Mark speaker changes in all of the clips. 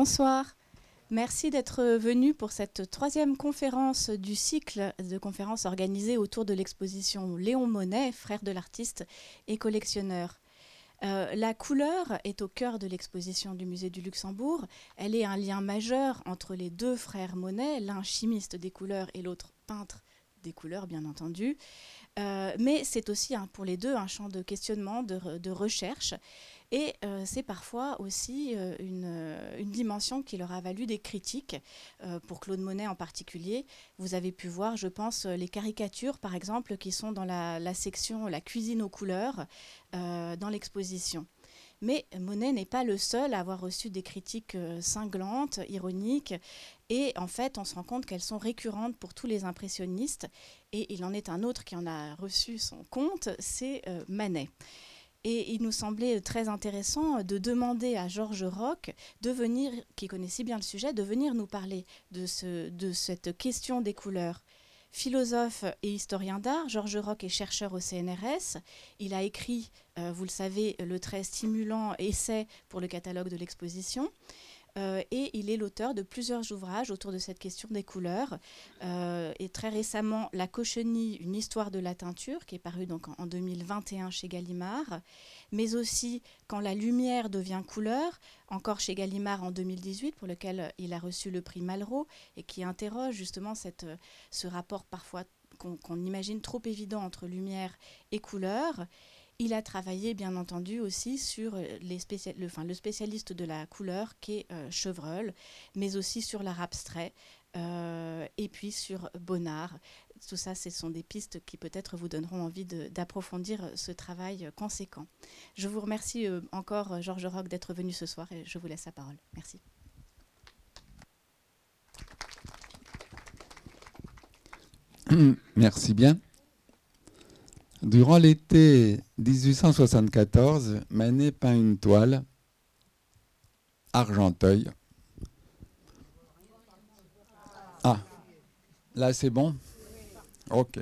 Speaker 1: Bonsoir. Merci d'être venu pour cette troisième conférence du cycle de conférences organisées autour de l'exposition Léon Monet, frère de l'artiste et collectionneur. Euh, la couleur est au cœur de l'exposition du musée du Luxembourg. Elle est un lien majeur entre les deux frères Monet, l'un chimiste des couleurs et l'autre peintre des couleurs, bien entendu. Euh, mais c'est aussi pour les deux un champ de questionnement, de recherche. Et euh, c'est parfois aussi euh, euh, une, dimension qui leur a valu des critiques, pour Claude Monet en particulier. Vous avez pu voir, je pense, les caricatures, par exemple, qui sont dans la, section La cuisine aux couleurs dans l'exposition. Mais Monet n'est pas le seul à avoir reçu des critiques cinglantes, ironiques, et en fait, on se rend compte qu'elles sont récurrentes pour tous les impressionnistes. Et il en est un autre qui en a reçu son compte, c'est Manet. Et il nous semblait très intéressant de demander à Georges Roch, de venir, qui connaît si bien le sujet, de venir nous parler de, ce, de cette question des couleurs. Philosophe et historien d'art, Georges Roch est chercheur au CNRS. Il a écrit, euh, vous le savez, le très stimulant essai pour le catalogue de l'exposition. Euh, et il est l'auteur de plusieurs ouvrages autour de cette question des couleurs. Euh, et très récemment, La Cochenille, une histoire de la teinture, qui est paru donc en, 2021 chez Gallimard, mais aussi Quand la lumière devient couleur, encore chez Gallimard en 2018, pour lequel il a reçu le prix Malraux, et qui interroge justement cette, ce rapport parfois qu'on imagine trop évident entre lumière et couleur. Il a travaillé, bien entendu, aussi sur euh, le, spécialiste de la couleur qui est euh, Chevreul, mais aussi sur l'art abstrait, euh, et puis sur Bonnard. Tout ça, ce sont des pistes qui peut-être vous donneront envie d'approfondir ce travail conséquent. Je vous remercie encore, Georges Roch, d'être venu ce soir et je vous laisse la parole. Merci.
Speaker 2: Merci bien. Durant l'été 1874, Manet peint une toile, Argenteuil. Ah, là c'est bon? Ok.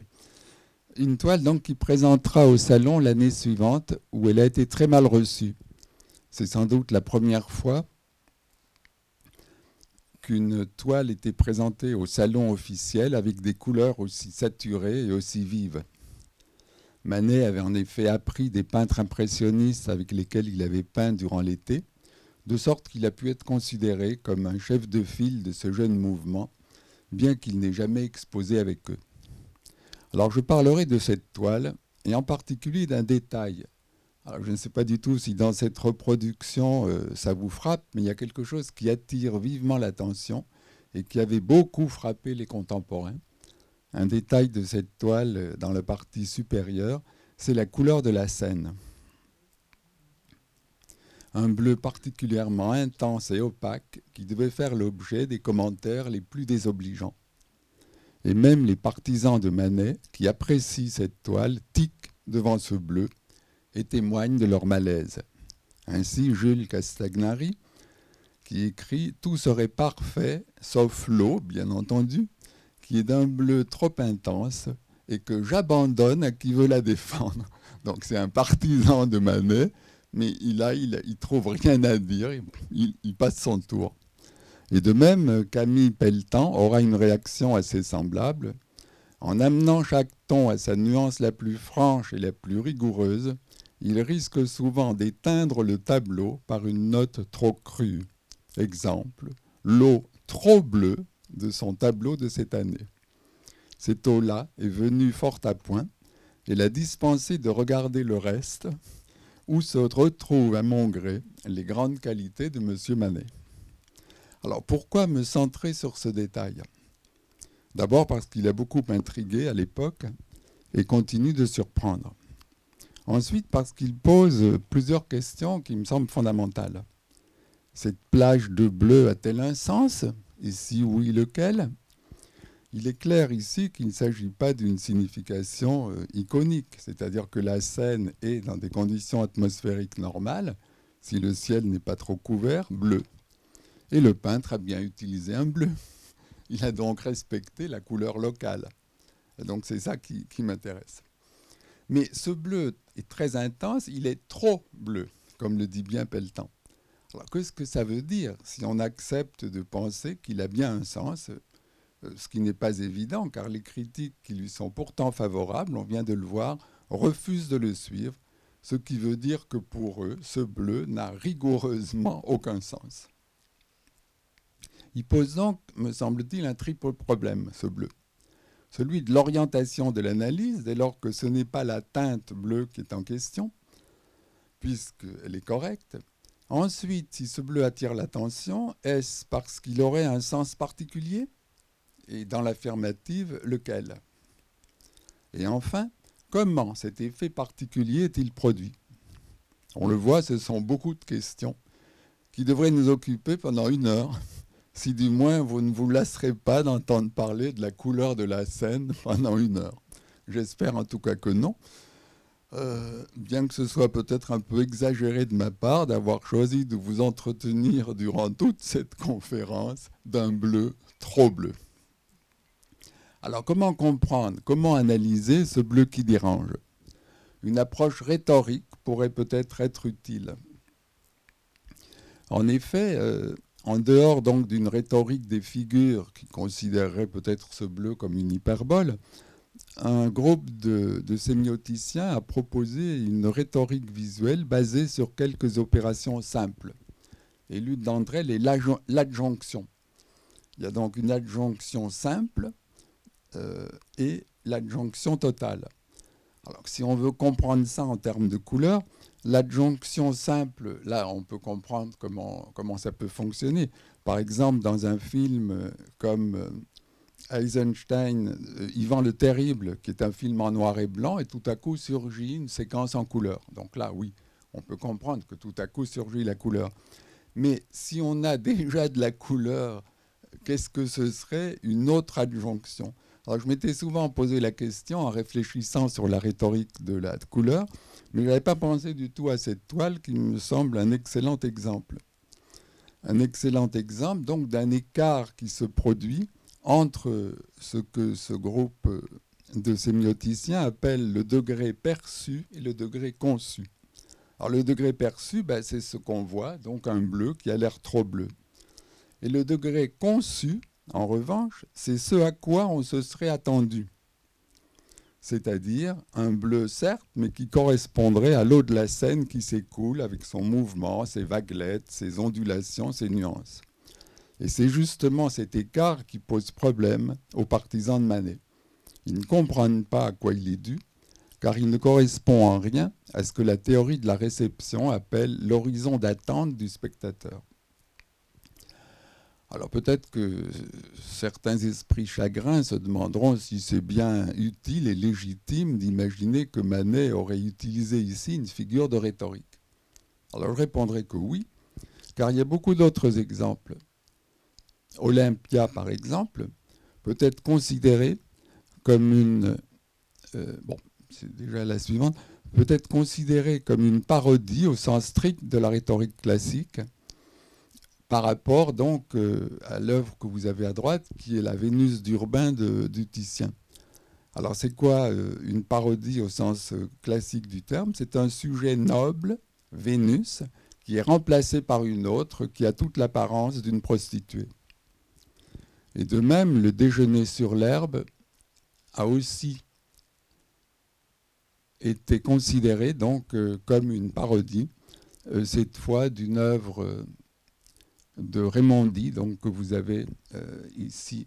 Speaker 2: Une toile donc qui présentera au salon l'année suivante où elle a été très mal reçue. C'est sans doute la première fois qu'une toile était présentée au salon officiel avec des couleurs aussi saturées et aussi vives. Manet avait en effet appris des peintres impressionnistes avec lesquels il avait peint durant l'été, de sorte qu'il a pu être considéré comme un chef de file de ce jeune mouvement, bien qu'il n'ait jamais exposé avec eux. Alors je parlerai de cette toile, et en particulier d'un détail. je ne sais pas du tout si dans cette reproduction euh, ça vous frappe, mais il y a quelque chose qui attire vivement l'attention et qui avait beaucoup frappé les contemporains. Un détail de cette toile euh, dans la partie supérieure, c'est la couleur de la scène. Un bleu particulièrement intense et opaque qui devait faire l'objet des commentaires les plus désobligeants. Et même les partisans de Manet, qui apprécient cette toile, tiquent devant ce bleu et témoignent de leur malaise. Ainsi, Jules Castagnari, qui écrit Tout serait parfait, sauf l'eau, bien entendu, qui est d'un bleu trop intense et que j'abandonne à qui veut la défendre. Donc c'est un partisan de Manet, mais il a, il, trouve rien à dire, il, il, passe son tour. Et de même, Camille Pelletan aura une réaction assez semblable. En amenant chaque ton à sa nuance la plus franche et la plus rigoureuse, il risque souvent d'éteindre le tableau par une note trop crue. Exemple, l'eau trop bleue de son tableau de cette année. Cette eau-là est venue fort à point et l'a dispensé de regarder le reste, où se retrouvent à mon gré les grandes qualités de M. Manet. Alors pourquoi me centrer sur ce détail? D'abord parce qu'il a beaucoup intrigué à l'époque et continue de surprendre. Ensuite parce qu'il pose plusieurs questions qui me semblent fondamentales. Cette plage de bleu a-t-elle un sens? Et si oui, lequel? Il est clair ici qu'il ne s'agit pas d'une signification euh, iconique, c'est-à-dire que la scène est dans des conditions atmosphériques normales, si le ciel n'est pas trop couvert, bleu. Et le peintre a bien utilisé un bleu. Il a donc respecté la couleur locale. Donc c'est ça qui, qui m'intéresse. Mais ce bleu est très intense, il est trop bleu, comme le dit bien Pelletan. Alors qu'est-ce que ça veut dire si on accepte de penser qu'il a bien un sens euh, ce qui n'est pas évident, car les critiques qui lui sont pourtant favorables, on vient de le voir, refusent de le suivre, ce qui veut dire que pour eux, ce bleu n'a rigoureusement aucun sens. Il pose donc, me semble-t-il, un triple problème, ce bleu. Celui de l'orientation de l'analyse, dès lors que ce n'est pas la teinte bleue qui est en question, puisqu'elle est correcte. Ensuite, si ce bleu attire l'attention, est-ce parce qu'il aurait un sens particulier? Et dans l'affirmative, lequel? Et enfin, comment cet effet particulier est-il produit? On le voit, ce sont beaucoup de questions qui devraient nous occuper pendant une heure, si du moins vous ne vous lasserez pas d'entendre parler de la couleur de la scène pendant une heure. J'espère en tout cas que non. Euh, bien que ce soit peut-être un peu exagéré de ma part d'avoir choisi de vous entretenir durant toute cette conférence d'un bleu trop bleu. Alors comment comprendre, comment analyser ce bleu qui dérange? Une approche rhétorique pourrait peut-être être utile. En effet, euh, en dehors donc d'une rhétorique des figures qui considérerait peut-être ce bleu comme une hyperbole, un groupe de, de, sémioticiens a proposé une rhétorique visuelle basée sur quelques opérations simples. Et l'une d'entre elles est l'adjonction. Il y a donc une adjonction simple euh, et l'adjonction totale. Alors si on veut comprendre ça en termes de couleur, l'adjonction simple, là on peut comprendre comment, comment ça peut fonctionner. Par exemple, dans un film comme euh, Eisenstein, euh, Ivan le Terrible, qui est un film en noir et blanc, et tout à coup surgit une séquence en couleur. Donc là, oui, on peut comprendre que tout à coup surgit la couleur. Mais si on a déjà de la couleur, qu'est-ce que ce serait une autre adjonction? Alors, je m'étais souvent posé la question en réfléchissant sur la rhétorique de la couleur, mais je n'avais pas pensé du tout à cette toile qui me semble un excellent exemple. Un excellent exemple donc d'un écart qui se produit entre ce que ce groupe de sémioticiens appelle le degré perçu et le degré conçu. Alors le degré perçu, ben, c'est ce qu'on voit, donc un bleu qui a l'air trop bleu. Et le degré conçu, en revanche, c'est ce à quoi on se serait attendu. C'est-à-dire un bleu certes, mais qui correspondrait à l'eau de la Seine qui s'écoule avec son mouvement, ses vaguelettes, ses ondulations, ses nuances. Et c'est justement cet écart qui pose problème aux partisans de Manet. Ils ne comprennent pas à quoi il est dû, car il ne correspond en rien à ce que la théorie de la réception appelle l'horizon d'attente du spectateur. Alors peut-être que certains esprits chagrins se demanderont si c'est bien utile et légitime d'imaginer que Manet aurait utilisé ici une figure de rhétorique. Alors je répondrai que oui, car il y a beaucoup d'autres exemples. Olympia, par exemple, peut être considérée comme une... Euh, peut être considérée comme une parodie au sens strict de la rhétorique classique, par rapport donc euh, à l'œuvre que vous avez à droite, qui est la Vénus d'Urbain du Titien. Alors c'est quoi euh, une parodie au sens classique du terme? C'est un sujet noble, Vénus, qui est remplacé par une autre qui a toute l'apparence d'une prostituée. Et de même, le déjeuner sur l'herbe a aussi été considéré donc comme une parodie, cette fois d'une œuvre de Raymondi, donc, que vous avez euh, ici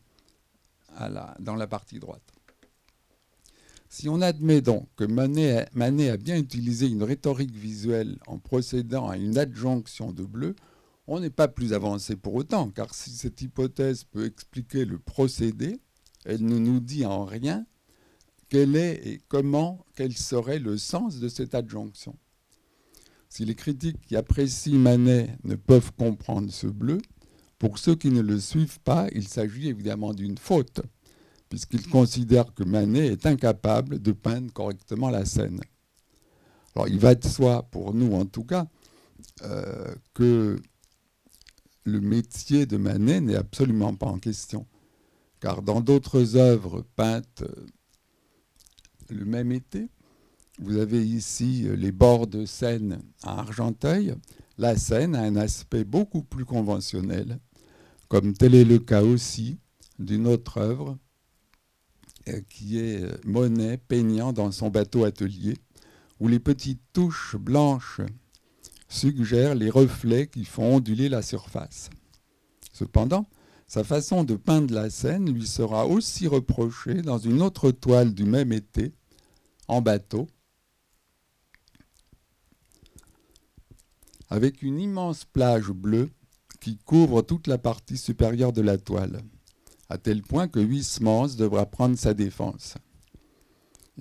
Speaker 2: dans la partie droite. Si on admet donc que Manet a, bien utilisé une rhétorique visuelle en procédant à une adjonction de bleu, on n'est pas plus avancé pour autant, car si cette hypothèse peut expliquer le procédé, elle ne nous dit en rien quel est et comment, quel serait le sens de cette adjonction. Si les critiques qui apprécient Manet ne peuvent comprendre ce bleu, pour ceux qui ne le suivent pas, il s'agit évidemment d'une faute, puisqu'ils considèrent que Manet est incapable de peindre correctement la scène. Alors il va de soi, pour nous en tout cas, euh, que le métier de Manet n'est absolument pas en question, car dans d'autres œuvres peintes euh, le même été, vous avez ici les bords de Seine à Argenteuil. La Seine a un aspect beaucoup plus conventionnel, comme tel est le cas aussi d'une autre œuvre euh, qui est euh, Monet peignant dans son bateau atelier, où les petites touches blanches suggèrent les reflets qui font onduler la surface. Cependant, sa façon de peindre la scène lui sera aussi reprochée dans une autre toile du même été, en bateau, avec une immense plage bleue qui couvre toute la partie supérieure de la toile, à tel point que Huysmans devra prendre sa défense.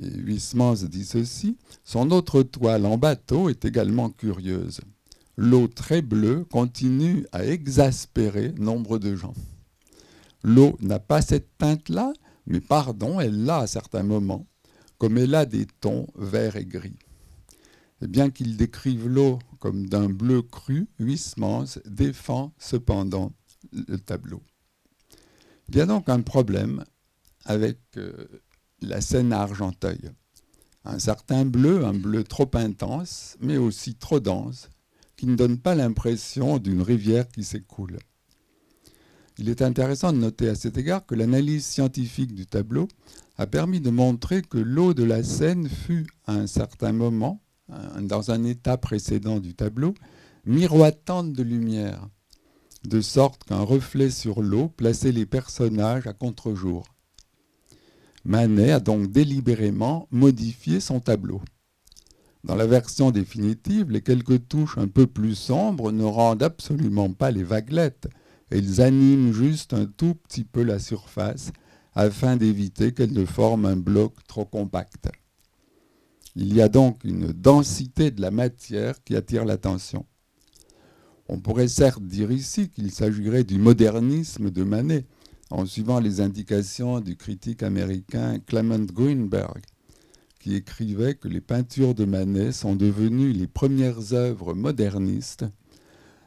Speaker 2: Huysmans dit ceci Son autre toile en bateau est également curieuse. L'eau très bleue continue à exaspérer nombre de gens. L'eau n'a pas cette teinte-là, mais pardon, elle l'a à certains moments, comme elle a des tons verts et gris. Et bien qu'il décrive l'eau comme d'un bleu cru, Huysmans défend cependant le tableau. Il y a donc un problème avec euh, la scène à Argenteuil. Un certain bleu, un bleu trop intense, mais aussi trop dense, qui ne donne pas l'impression d'une rivière qui s'écoule. Il est intéressant de noter à cet égard que l'analyse scientifique du tableau a permis de montrer que l'eau de la Seine fut, à un certain moment, dans un état précédent du tableau, miroitante de lumière, de sorte qu'un reflet sur l'eau plaçait les personnages à contre-jour. Manet a donc délibérément modifié son tableau. Dans la version définitive, les quelques touches un peu plus sombres ne rendent absolument pas les vaguelettes, elles animent juste un tout petit peu la surface afin d'éviter qu'elles ne forment un bloc trop compact. Il y a donc une densité de la matière qui attire l'attention. On pourrait certes dire ici qu'il s'agirait du modernisme de Manet, en suivant les indications du critique américain Clement Greenberg, qui écrivait que les peintures de Manet sont devenues les premières œuvres modernistes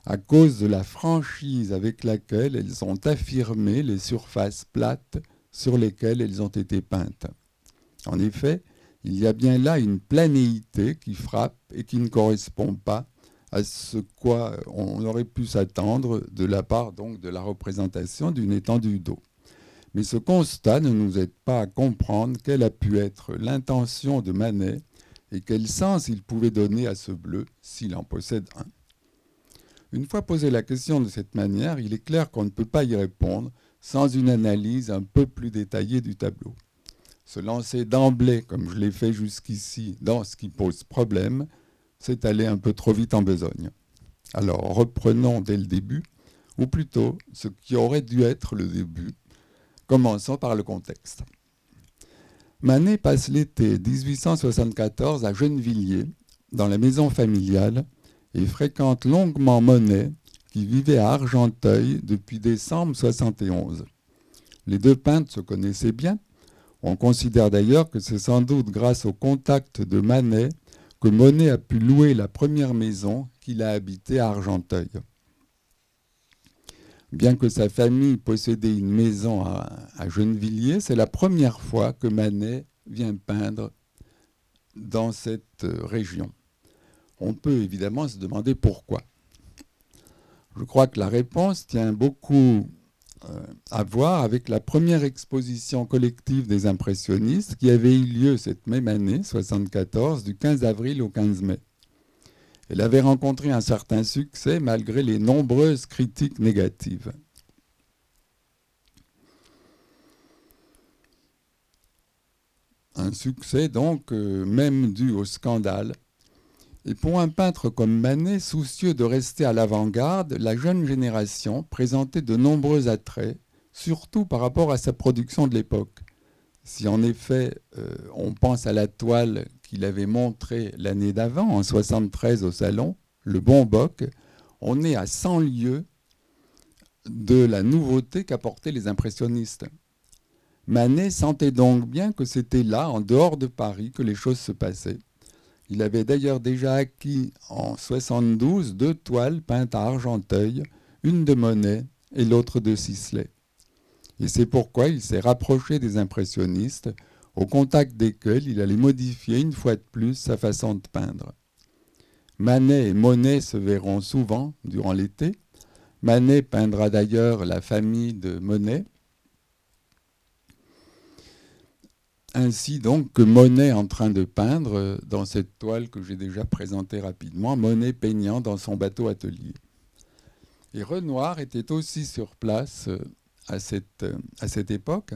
Speaker 2: à cause de la franchise avec laquelle elles ont affirmé les surfaces plates sur lesquelles elles ont été peintes. En effet, il y a bien là une planéité qui frappe et qui ne correspond pas à ce quoi on aurait pu s'attendre de la part donc de la représentation d'une étendue d'eau. Mais ce constat ne nous aide pas à comprendre quelle a pu être l'intention de Manet et quel sens il pouvait donner à ce bleu s'il en possède un. Une fois posé la question de cette manière, il est clair qu'on ne peut pas y répondre sans une analyse un peu plus détaillée du tableau se lancer d'emblée, comme je l'ai fait jusqu'ici, dans ce qui pose problème, c'est aller un peu trop vite en besogne. Alors reprenons dès le début, ou plutôt ce qui aurait dû être le début. Commençons par le contexte. Manet passe l'été 1874 à Gennevilliers, dans la maison familiale, et fréquente longuement Monet, qui vivait à Argenteuil depuis décembre 71. Les deux peintres se connaissaient bien, on considère d'ailleurs que c'est sans doute grâce au contact de Manet que Monet a pu louer la première maison qu'il a habitée à Argenteuil. Bien que sa famille possédait une maison à, Gennevilliers, c'est la première fois que Manet vient peindre dans cette région. On peut évidemment se demander pourquoi. Je crois que la réponse tient beaucoup à voir avec la première exposition collective des impressionnistes qui avait eu lieu cette même année, 74, du 15 avril au 15 mai. Elle avait rencontré un certain succès malgré les nombreuses critiques négatives. Un succès donc euh, même dû au scandale et pour un peintre comme Manet, soucieux de rester à l'avant-garde, la jeune génération présentait de nombreux attraits, surtout par rapport à sa production de l'époque. Si en effet euh, on pense à la toile qu'il avait montrée l'année d'avant, en 73 au salon, le Bon Boc, on est à 100 lieues de la nouveauté qu'apportaient les impressionnistes. Manet sentait donc bien que c'était là, en dehors de Paris, que les choses se passaient. Il avait d'ailleurs déjà acquis en 72 deux toiles peintes à Argenteuil, une de Monet et l'autre de Sisley. Et c'est pourquoi il s'est rapproché des impressionnistes au contact desquels il allait modifier une fois de plus sa façon de peindre. Manet et Monet se verront souvent durant l'été. Manet peindra d'ailleurs la famille de Monet. Ainsi donc que Monet en train de peindre dans cette toile que j'ai déjà présentée rapidement, Monet peignant dans son bateau atelier. Et Renoir était aussi sur place euh, à cette, euh, à cette époque.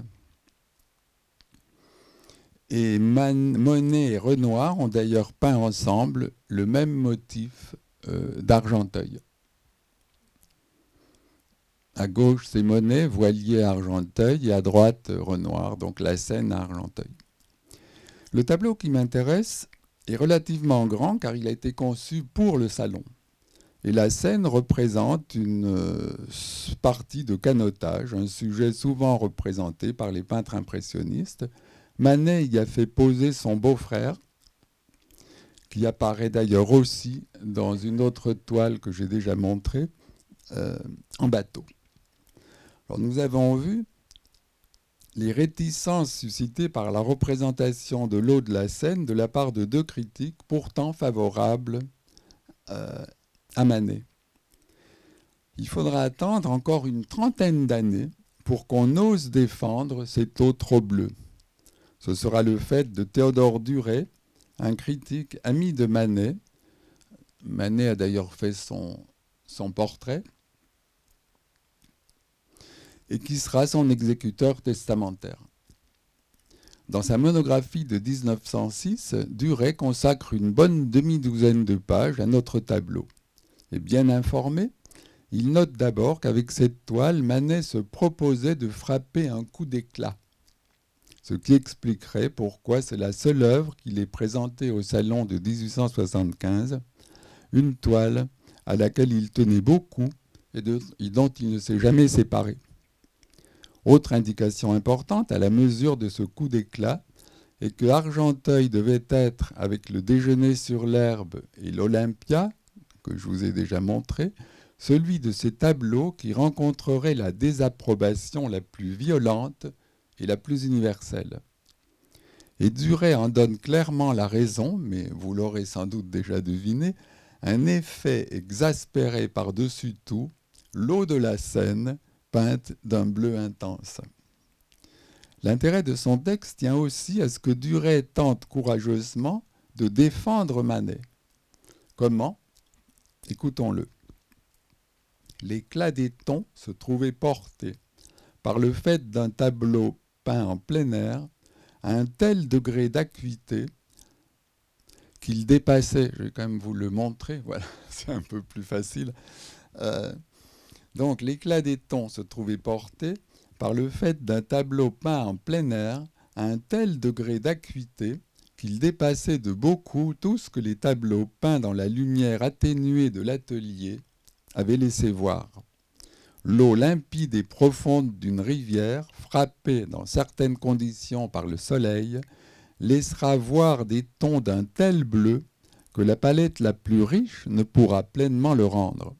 Speaker 2: Et Monet et Renoir ont d'ailleurs peint ensemble le même motif euh, d'Argenteuil. À gauche, c'est Monet, voilier Argenteuil, et à droite, Renoir, donc la scène à Argenteuil. Le tableau qui m'intéresse est relativement grand car il a été conçu pour le salon. Et la scène représente une euh, partie de canotage, un sujet souvent représenté par les peintres impressionnistes. Manet y a fait poser son beau-frère, qui apparaît d'ailleurs aussi dans une autre toile que j'ai déjà montrée, euh, en bateau. Nous avons vu les réticences suscitées par la représentation de l'eau de la Seine de la part de deux critiques pourtant favorables euh, à Manet. Il faudra attendre encore une trentaine d'années pour qu'on ose défendre cette eau trop bleue. Ce sera le fait de Théodore Duret, un critique ami de Manet. Manet a d'ailleurs fait son portrait et qui sera son exécuteur testamentaire. Dans sa monographie de 1906, Duret consacre une bonne demi-douzaine de pages à notre tableau. Et bien informé, il note d'abord qu'avec cette toile, Manet se proposait de frapper un coup d'éclat, ce qui expliquerait pourquoi c'est la seule œuvre qu'il ait présentée au salon de 1875, une toile à laquelle il tenait beaucoup et, dont il ne s'est jamais séparé. Autre indication importante à la mesure de ce coup d'éclat est que Argenteuil devait être, avec le déjeuner sur l'herbe et l'Olympia, que je vous ai déjà montré, celui de ces tableaux qui rencontrerait la désapprobation la plus violente et la plus universelle. Et Duret en donne clairement la raison, mais vous l'aurez sans doute déjà deviné, un effet exaspéré par-dessus tout, l'eau de la Seine, peinte d'un bleu intense. L'intérêt de son texte tient aussi à ce que Duret tente courageusement de défendre Manet. Comment? Écoutons-le. L'éclat des tons se trouvait porté par le fait d'un tableau peint en plein air à un tel degré d'acuité qu'il dépassait, je vais quand même vous le montrer, voilà, c'est un peu plus facile, euh, donc l'éclat des tons se trouvait porté par le fait d'un tableau peint en plein air à un tel degré d'acuité qu'il dépassait de beaucoup tout ce que les tableaux peints dans la lumière atténuée de l'atelier avaient laissé voir. L'eau limpide et profonde d'une rivière, frappée dans certaines conditions par le soleil, laissera voir des tons d'un tel bleu que la palette la plus riche ne pourra pleinement le rendre.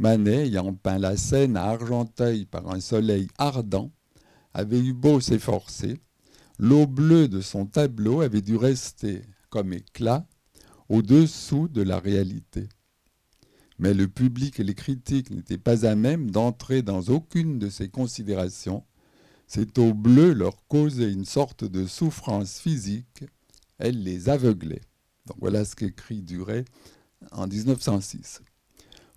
Speaker 2: Manet, ayant peint la scène à Argenteuil par un soleil ardent, avait eu beau s'efforcer, l'eau bleue de son tableau avait dû rester comme éclat au-dessous de la réalité. Mais le public et les critiques n'étaient pas à même d'entrer dans aucune de ces considérations. Cette eau bleue leur causait une sorte de souffrance physique, elle les aveuglait. Donc voilà ce qu'écrit Duret en 1906.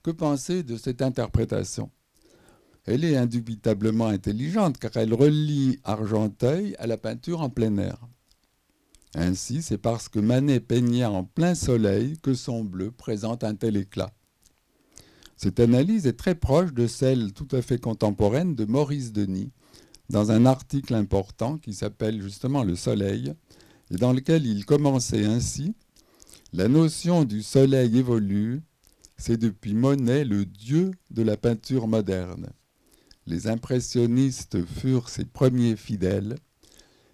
Speaker 2: Que penser de cette interprétation? Elle est indubitablement intelligente car elle relie Argenteuil à la peinture en plein air. Ainsi, c'est parce que Manet peignait en plein soleil que son bleu présente un tel éclat. Cette analyse est très proche de celle tout à fait contemporaine de Maurice Denis, dans un article important qui s'appelle justement Le Soleil, et dans lequel il commençait ainsi La notion du soleil évolue, c'est depuis Monet le dieu de la peinture moderne. Les impressionnistes furent ses premiers fidèles,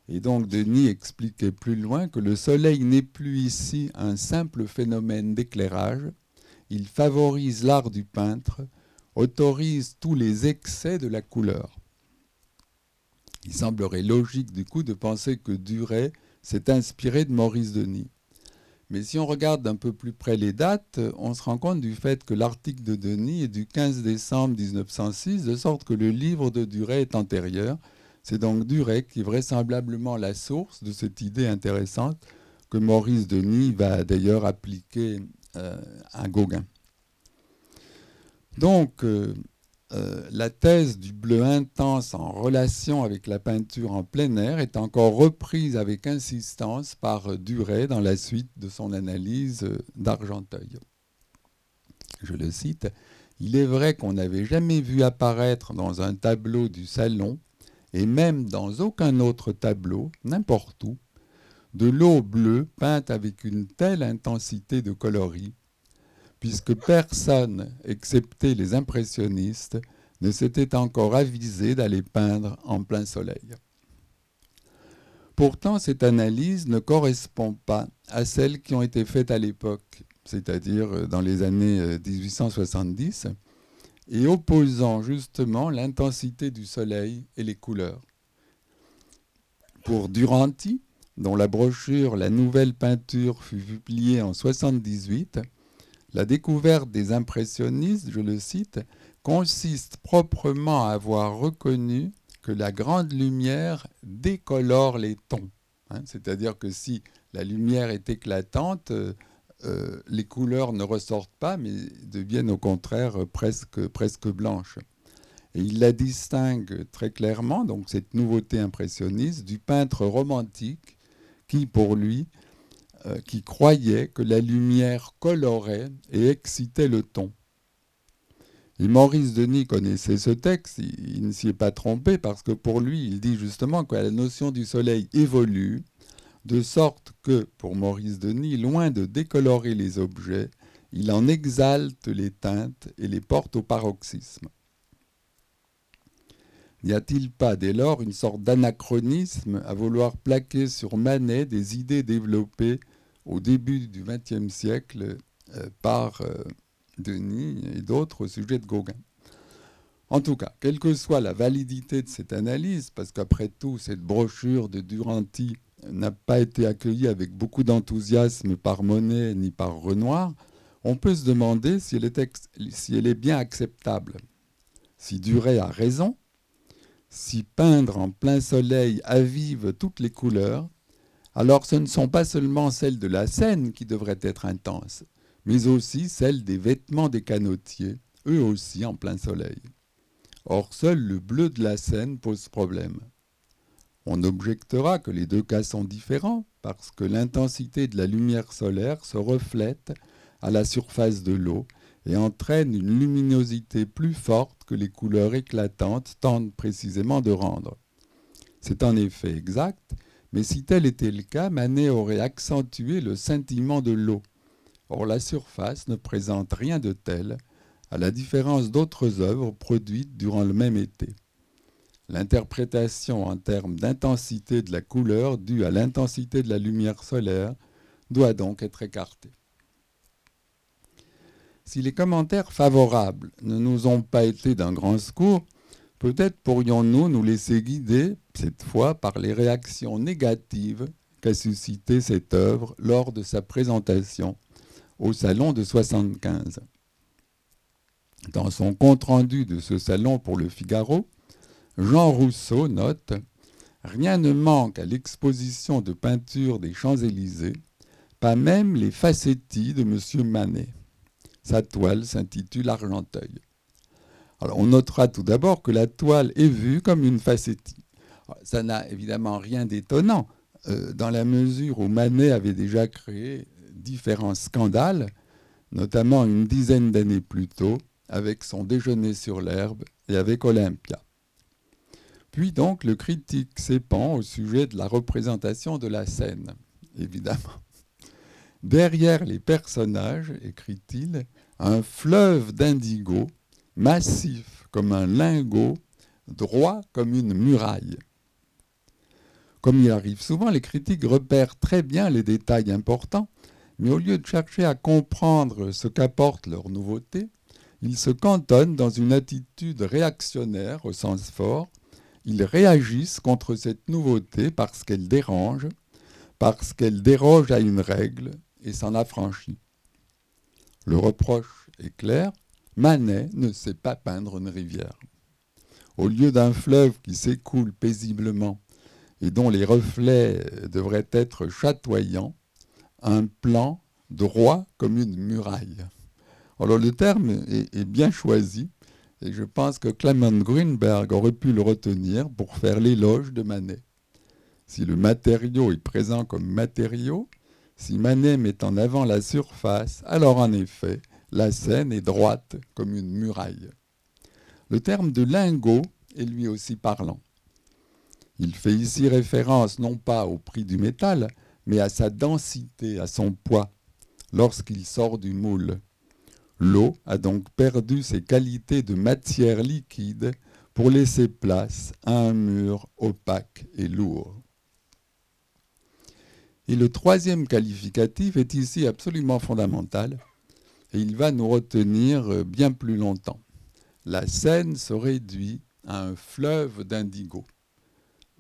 Speaker 2: et donc Denis expliquait plus loin que le soleil n'est plus ici un simple phénomène d'éclairage, il favorise l'art du peintre, autorise tous les excès de la couleur. Il semblerait logique du coup de penser que Duret s'est inspiré de Maurice Denis. Mais si on regarde un peu plus près les dates, on se rend compte du fait que l'article de Denis est du 15 décembre 1906, de sorte que le livre de Duret est antérieur. C'est donc Duret qui est vraisemblablement la source de cette idée intéressante que Maurice Denis va d'ailleurs appliquer euh, à Gauguin. Donc, euh, euh, la thèse du bleu intense en relation avec la peinture en plein air est encore reprise avec insistance par Duret dans la suite de son analyse d'Argenteuil. Je le cite, Il est vrai qu'on n'avait jamais vu apparaître dans un tableau du salon, et même dans aucun autre tableau, n'importe où, de l'eau bleue peinte avec une telle intensité de coloris, puisque personne, excepté les impressionnistes, ne s'était encore avisé d'aller peindre en plein soleil. Pourtant, cette analyse ne correspond pas à celles qui ont été faites à l'époque, c'est-à-dire dans les années 1870, euh, et opposant justement l'intensité du soleil et les couleurs. Pour Duranti, dont la brochure La nouvelle peinture fut publiée en 78, la découverte des impressionnistes, je le cite, consiste proprement à avoir reconnu que la grande lumière décolore les tons. Hein. C'est-à-dire que si la lumière est éclatante, euh, euh, les couleurs ne ressortent pas, mais deviennent au contraire presque, presque blanches. Et il la distingue très clairement, donc cette nouveauté impressionniste, du peintre romantique qui, pour lui, euh, qui croyait que la lumière colorait et excitait le ton. Et Maurice Denis connaissait ce texte, il, ne s'y est pas trompé parce que pour lui, il dit justement que la notion du soleil évolue, de sorte que, pour Maurice Denis, loin de décolorer les objets, il en exalte les teintes et les porte au paroxysme. N'y a-t-il pas dès lors une sorte d'anachronisme à vouloir plaquer sur Manet des idées développées au début du XXe siècle euh, par euh, Denis et d'autres au sujet de Gauguin En tout cas, quelle que soit la validité de cette analyse, parce qu'après tout, cette brochure de Duranty n'a pas été accueillie avec beaucoup d'enthousiasme par Monet ni par Renoir, on peut se demander si elle est, si elle est bien acceptable. Si Duret a raison, si peindre en plein soleil avive toutes les couleurs, alors ce ne sont pas seulement celles de la scène qui devraient être intenses, mais aussi celles des vêtements des canotiers, eux aussi en plein soleil. Or seul le bleu de la scène pose problème. On objectera que les deux cas sont différents parce que l'intensité de la lumière solaire se reflète à la surface de l'eau et entraîne une luminosité plus forte que les couleurs éclatantes tentent précisément de rendre. C'est en effet exact, mais si tel était le cas, Manet aurait accentué le scintillement de l'eau. Or la surface ne présente rien de tel, à la différence d'autres œuvres produites durant le même été. L'interprétation en termes d'intensité de la couleur due à l'intensité de la lumière solaire doit donc être écartée. Si les commentaires favorables ne nous ont pas été d'un grand secours, peut-être pourrions-nous nous laisser guider, cette fois, par les réactions négatives qu'a suscité cette œuvre lors de sa présentation au Salon de 75. Dans son compte-rendu de ce salon pour le Figaro, Jean Rousseau note Rien ne manque à l'exposition de peinture des Champs-Élysées, pas même les facettis de M. Manet. Sa toile s'intitule Argenteuil. On notera tout d'abord que la toile est vue comme une facétie. Ça n'a évidemment rien d'étonnant, euh, dans la mesure où Manet avait déjà créé différents scandales, notamment une dizaine d'années plus tôt, avec son déjeuner sur l'herbe et avec Olympia. Puis donc le critique s'épand au sujet de la représentation de la scène, évidemment. Derrière les personnages, écrit-il, un fleuve d'indigo, massif comme un lingot, droit comme une muraille. Comme il arrive souvent, les critiques repèrent très bien les détails importants, mais au lieu de chercher à comprendre ce qu'apporte leur nouveauté, ils se cantonnent dans une attitude réactionnaire au sens fort ils réagissent contre cette nouveauté parce qu'elle dérange, parce qu'elle déroge à une règle et s'en affranchit. Le reproche est clair, Manet ne sait pas peindre une rivière. Au lieu d'un fleuve qui s'écoule paisiblement et dont les reflets devraient être chatoyants, un plan droit comme une muraille. Alors le terme est, bien choisi et je pense que Clement Greenberg aurait pu le retenir pour faire l'éloge de Manet. Si le matériau est présent comme matériau, si Manet met en avant la surface, alors en effet, la scène est droite comme une muraille. Le terme de lingot est lui aussi parlant. Il fait ici référence non pas au prix du métal, mais à sa densité, à son poids, lorsqu'il sort du moule. L'eau a donc perdu ses qualités de matière liquide pour laisser place à un mur opaque et lourd. Et le troisième qualificatif est ici absolument fondamental, et il va nous retenir bien plus longtemps. La scène se réduit à un fleuve d'indigo.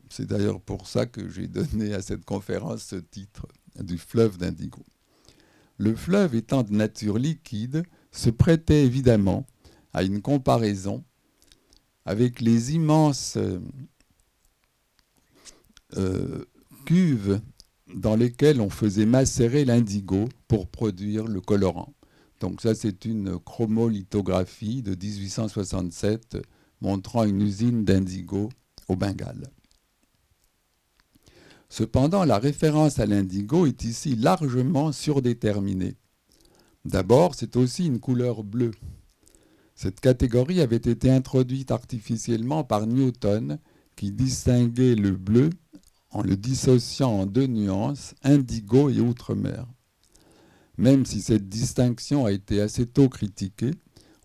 Speaker 2: C'est d'ailleurs pour ça que j'ai donné à cette conférence ce titre, du fleuve d'indigo. Le fleuve étant de nature liquide, se prêtait évidemment à une comparaison avec les immenses euh, cuves dans lesquelles on faisait macérer l'indigo pour produire le colorant. Donc ça, c'est une chromolithographie de 1867 montrant une usine d'indigo au Bengale. Cependant, la référence à l'indigo est ici largement surdéterminée. D'abord, c'est aussi une couleur bleue. Cette catégorie avait été introduite artificiellement par Newton, qui distinguait le bleu en le dissociant en deux nuances, indigo et outre-mer. Même si cette distinction a été assez tôt critiquée,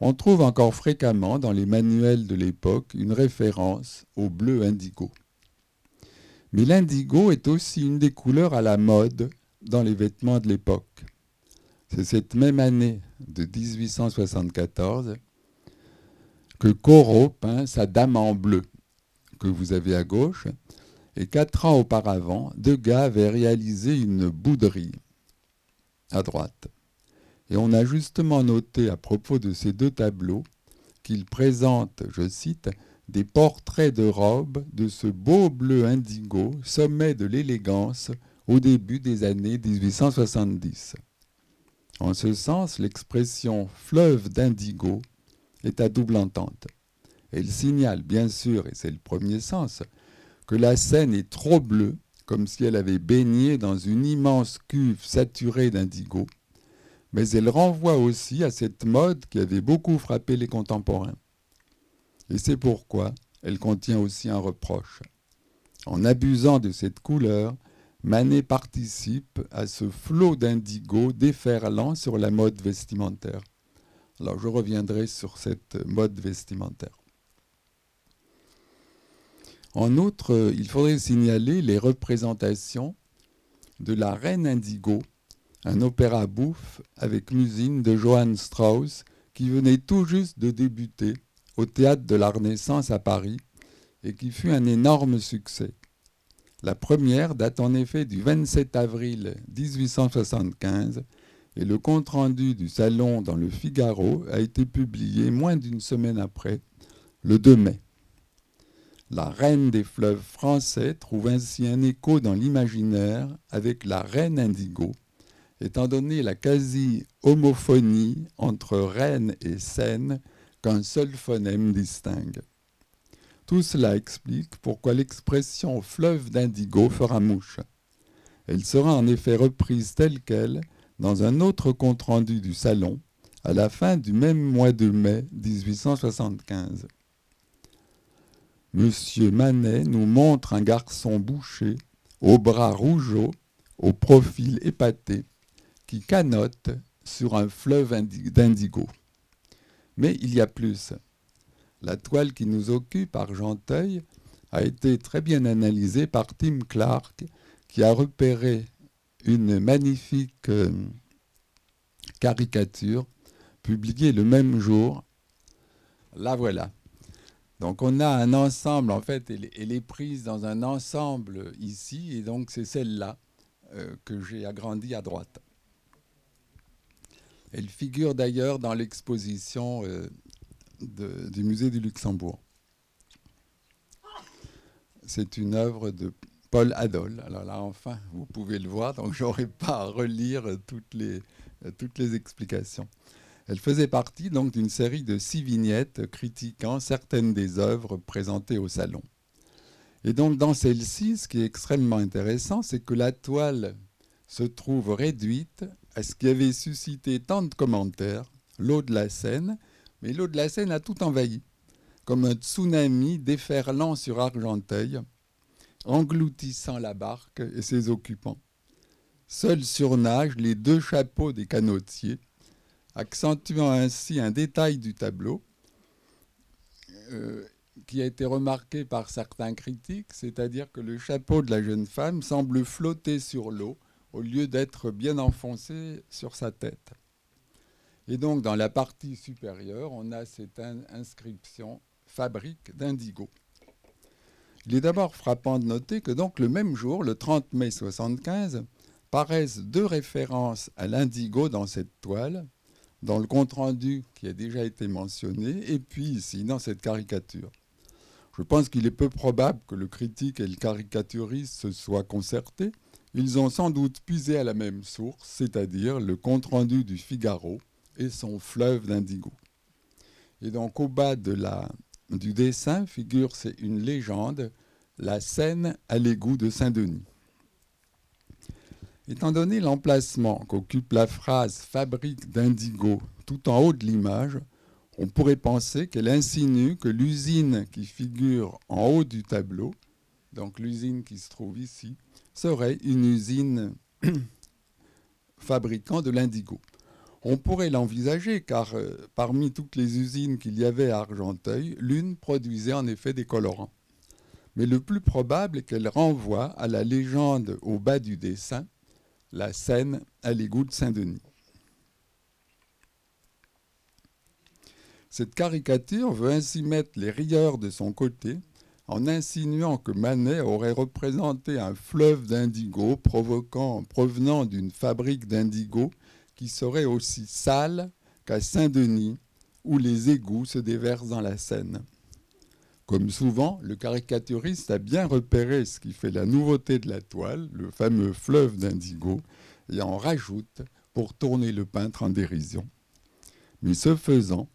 Speaker 2: on trouve encore fréquemment dans les manuels de l'époque une référence au bleu indigo. Mais l'indigo est aussi une des couleurs à la mode dans les vêtements de l'époque. C'est cette même année de 1874 que Corot peint sa Dame en bleu, que vous avez à gauche, et quatre ans auparavant, Degas avait réalisé une bouderie à droite. Et on a justement noté à propos de ces deux tableaux qu'ils présentent, je cite, des portraits de robes de ce beau bleu indigo, sommet de l'élégance, au début des années 1870. En ce sens, l'expression fleuve d'indigo est à double entente. Elle signale bien sûr, et c'est le premier sens, que la scène est trop bleue, comme si elle avait baigné dans une immense cuve saturée d'indigo, mais elle renvoie aussi à cette mode qui avait beaucoup frappé les contemporains. Et c'est pourquoi elle contient aussi un reproche. En abusant de cette couleur, Manet participe à ce flot d'indigo déferlant sur la mode vestimentaire. Alors je reviendrai sur cette mode vestimentaire. En outre, il faudrait signaler les représentations de La Reine Indigo un opéra bouffe avec musine de Johann Strauss qui venait tout juste de débuter au théâtre de la Renaissance à Paris et qui fut un énorme succès. La première date en effet du 27 avril 1875 et le compte-rendu du salon dans le Figaro a été publié moins d'une semaine après, le 2 mai. La reine des fleuves français trouve ainsi un écho dans l'imaginaire avec la reine indigo, étant donné la quasi-homophonie entre reine et Seine qu'un seul phonème distingue. Tout cela explique pourquoi l'expression fleuve d'indigo fera mouche. Elle sera en effet reprise telle qu'elle dans un autre compte-rendu du salon à la fin du même mois de mai 1875. Monsieur Manet nous montre un garçon bouché, aux bras rougeaux, au profil épaté, qui canote sur un fleuve d'indigo. Mais il y a plus. La toile qui nous occupe, Argenteuil, a été très bien analysée par Tim Clark, qui a repéré une magnifique euh, caricature publiée le même jour. La voilà. Donc on a un ensemble, en fait, elle, est prise dans un ensemble ici, et donc c'est celle-là euh, que j'ai agrandie à droite. Elle figure d'ailleurs dans l'exposition euh, du musée du Luxembourg. C'est une œuvre de Paul Adol. Alors là, enfin, vous pouvez le voir, donc j'aurai pas à relire toutes les, toutes les explications. Elle faisait partie donc d'une série de six vignettes critiquant certaines des œuvres présentées au salon. Et donc dans celle-ci, ce qui est extrêmement intéressant, c'est que la toile se trouve réduite à ce qui avait suscité tant de commentaires, l'eau de la Seine, mais l'eau de la Seine a tout envahi, comme un tsunami déferlant sur Argenteuil, engloutissant la barque et ses occupants. Seuls surnagent les deux chapeaux des canotiers, accentuant ainsi un détail du tableau euh, qui a été remarqué par certains critiques, c'est-à-dire que le chapeau de la jeune femme semble flotter sur l'eau au lieu d'être bien enfoncé sur sa tête. Et donc dans la partie supérieure, on a cette inscription fabrique d'indigo. Il est d'abord frappant de noter que donc le même jour, le 30 mai 75, paraissent deux références à l'indigo dans cette toile, dans le compte-rendu qui a déjà été mentionné, et puis ici dans cette caricature. Je pense qu'il est peu probable que le critique et le caricaturiste se soient concertés. Ils ont sans doute puisé à la même source, c'est-à-dire le compte-rendu du Figaro et son fleuve d'indigo. Et donc au bas du dessin figure c'est une légende, la Seine à l'égout de Saint-Denis. Étant donné l'emplacement qu'occupe la phrase fabrique d'indigo tout en haut de l'image, on pourrait penser qu'elle insinue que l'usine qui figure en haut du tableau, donc l'usine qui se trouve ici, serait une usine fabriquant de l'indigo. On pourrait l'envisager car euh, parmi toutes les usines qu'il y avait à Argenteuil, l'une produisait en effet des colorants. Mais le plus probable est qu'elle renvoie à la légende au bas du dessin, la Seine à l'égout de Saint-Denis. Cette caricature veut ainsi mettre les rieurs de son côté en insinuant que Manet aurait représenté un fleuve d'indigo provenant d'une fabrique d'indigo qui serait aussi sale qu'à Saint-Denis, où les égouts se déversent dans la Seine. Comme souvent, le caricaturiste a bien repéré ce qui fait la nouveauté de la toile, le fameux fleuve d'indigo, et en rajoute pour tourner le peintre en dérision. Mais ce faisant,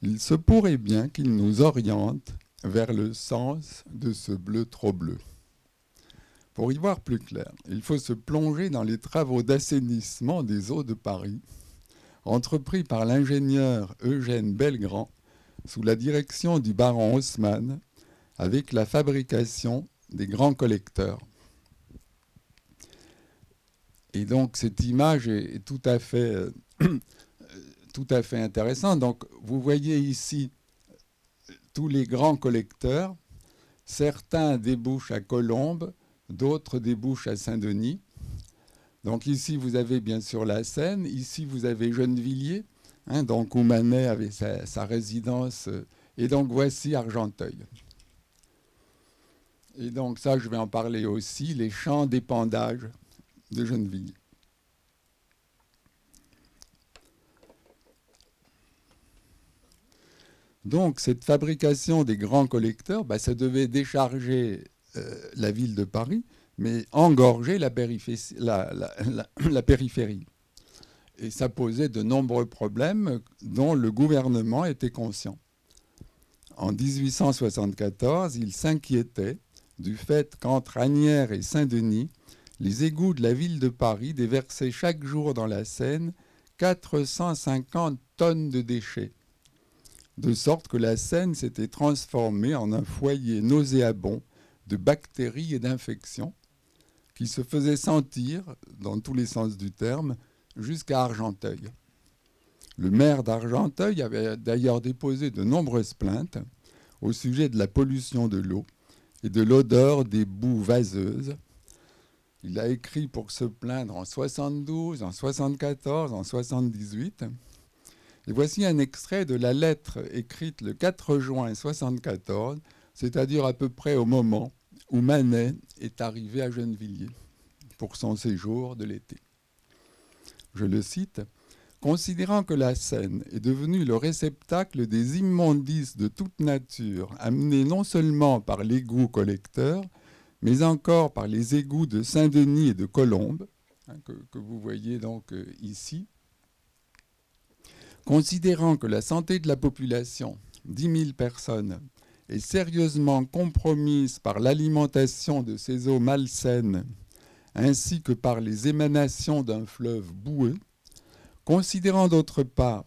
Speaker 2: il se pourrait bien qu'il nous oriente vers le sens de ce bleu trop bleu. Pour y voir plus clair, il faut se plonger dans les travaux d'assainissement des eaux de Paris, entrepris par l'ingénieur Eugène Belgrand sous la direction du baron Haussmann, avec la fabrication des grands collecteurs. Et donc cette image est tout à fait, euh, tout à fait intéressante. Donc vous voyez ici tous les grands collecteurs. Certains débouchent à Colombes, d'autres débouchent à Saint-Denis. Donc ici, vous avez bien sûr la Seine, ici, vous avez Gennevilliers, hein, donc où Manet avait sa, résidence, et donc voici Argenteuil. Et donc ça, je vais en parler aussi, les champs d'épandage de Gennevilliers. Donc cette fabrication des grands collecteurs, bah, ça devait décharger euh, la ville de Paris, mais engorger la, périphérie. Et ça posait de nombreux problèmes dont le gouvernement était conscient. En 1874, il s'inquiétait du fait qu'entre Agnières et Saint-Denis, les égouts de la ville de Paris déversaient chaque jour dans la Seine 450 tonnes de déchets, de sorte que la Seine s'était transformée en un foyer nauséabond de bactéries et d'infections qui se faisaient sentir, dans tous les sens du terme, jusqu'à Argenteuil. Le maire d'Argenteuil avait d'ailleurs déposé de nombreuses plaintes au sujet de la pollution de l'eau et de l'odeur des boues vaseuses. Il a écrit pour se plaindre en 72, en 74, en 78. Et voici un extrait de la lettre écrite le 4 juin 1974, c'est-à-dire à peu près au moment où Manet est arrivé à Gennevilliers pour son séjour de l'été. Je le cite. Considérant que la Seine est devenue le réceptacle des immondices de toute nature, amenés non seulement par l'égout collecteur, mais encore par les égouts de Saint-Denis et de Colombes, hein, que, vous voyez donc euh, ici, considérant que la santé de la population, 10 000 personnes, est sérieusement compromise par l'alimentation de ces eaux malsaines, ainsi que par les émanations d'un fleuve boueux, Considérant d'autre part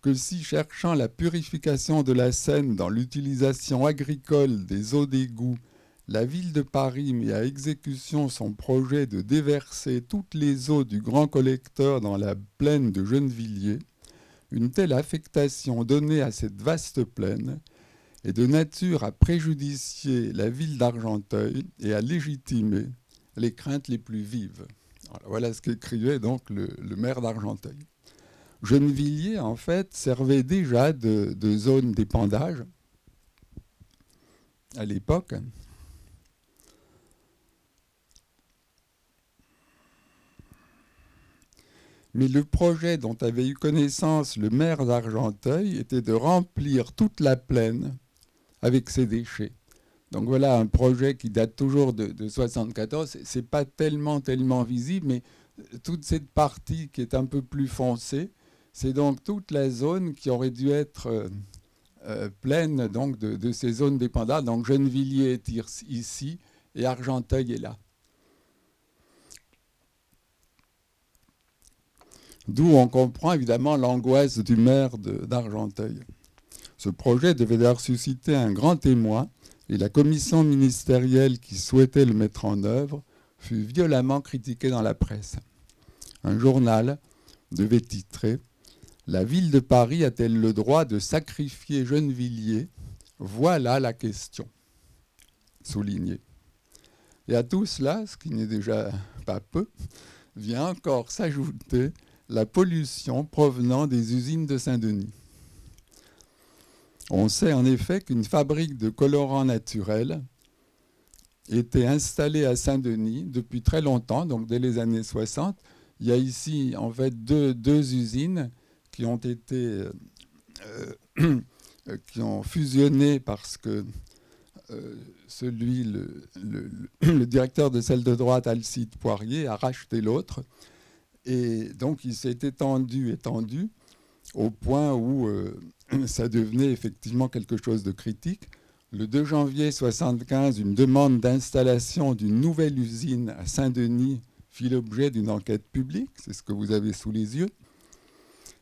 Speaker 2: que si cherchant la purification de la Seine dans l'utilisation agricole des eaux d'égout, la ville de Paris met à exécution son projet de déverser toutes les eaux du grand collecteur dans la plaine de Gennevilliers, une telle affectation donnée à cette vaste plaine est de nature à préjudicier la ville d'Argenteuil et à légitimer les craintes les plus vives. Voilà ce qu'écrivait donc le, maire d'Argenteuil. Gennevilliers, en fait, servait déjà de, zone d'épandage à l'époque. Mais le projet dont avait eu connaissance le maire d'Argenteuil était de remplir toute la plaine avec ses déchets. Donc voilà un projet qui date toujours de, 1974. Ce n'est pas tellement, tellement visible, mais euh, toute cette partie qui est un peu plus foncée, c'est donc toute la zone qui aurait dû être euh, euh, pleine donc, de, ces zones dépendantes. Donc Gennevilliers est ici et Argenteuil est là. D'où on comprend évidemment l'angoisse du maire d'Argenteuil. Ce projet devait d'ailleurs susciter un grand témoin et la commission ministérielle qui souhaitait le mettre en œuvre fut violemment critiquée dans la presse. Un journal devait titrer La ville de Paris a-t-elle le droit de sacrifier Gennevilliers? Voilà la question. Souligné. Et à tout cela, ce qui n'est déjà pas peu, vient encore s'ajouter la pollution provenant des usines de Saint-Denis. On sait en effet qu'une fabrique de colorants naturels était installée à Saint-Denis depuis très longtemps, donc dès les années 60. Il y a ici en fait deux, usines qui ont été euh, qui ont fusionné parce que euh, celui, le, directeur de celle de droite, Alcide Poirier, a racheté l'autre. Et donc il s'est étendu, étendu, au point où euh, ça devenait effectivement quelque chose de critique. Le 2 janvier 1975, une demande d'installation d'une nouvelle usine à Saint-Denis fit l'objet d'une enquête publique, c'est ce que vous avez sous les yeux.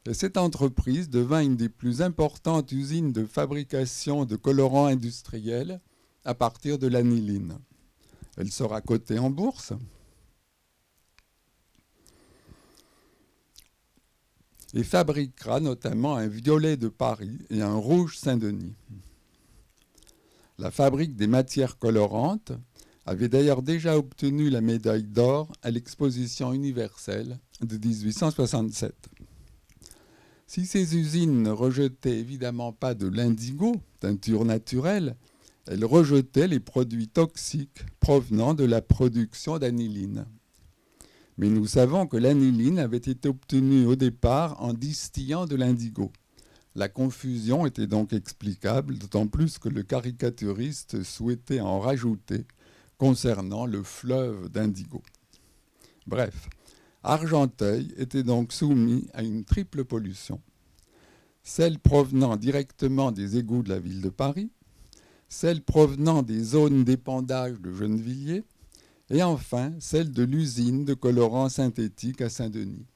Speaker 2: Et cette entreprise devint une des plus importantes usines de fabrication de colorants industriels à partir de l'aniline. Elle sera cotée en bourse, et fabriquera notamment un violet de Paris et un rouge Saint-Denis. La fabrique des matières colorantes avait d'ailleurs déjà obtenu la médaille d'or à l'exposition universelle de 1867. Si ces usines ne rejetaient évidemment pas de l'indigo, teinture naturelle, elles rejetaient les produits toxiques provenant de la production d'aniline. Mais nous savons que l'aniline avait été obtenue au départ en distillant de l'indigo. La confusion était donc explicable, d'autant plus que le caricaturiste souhaitait en rajouter concernant le fleuve d'indigo. Bref, Argenteuil était donc soumis à une triple pollution. Celle provenant directement des égouts de la ville de Paris, celle provenant des zones d'épandage de Gennevilliers et enfin celle de l'usine de colorants synthétiques à Saint-Denis.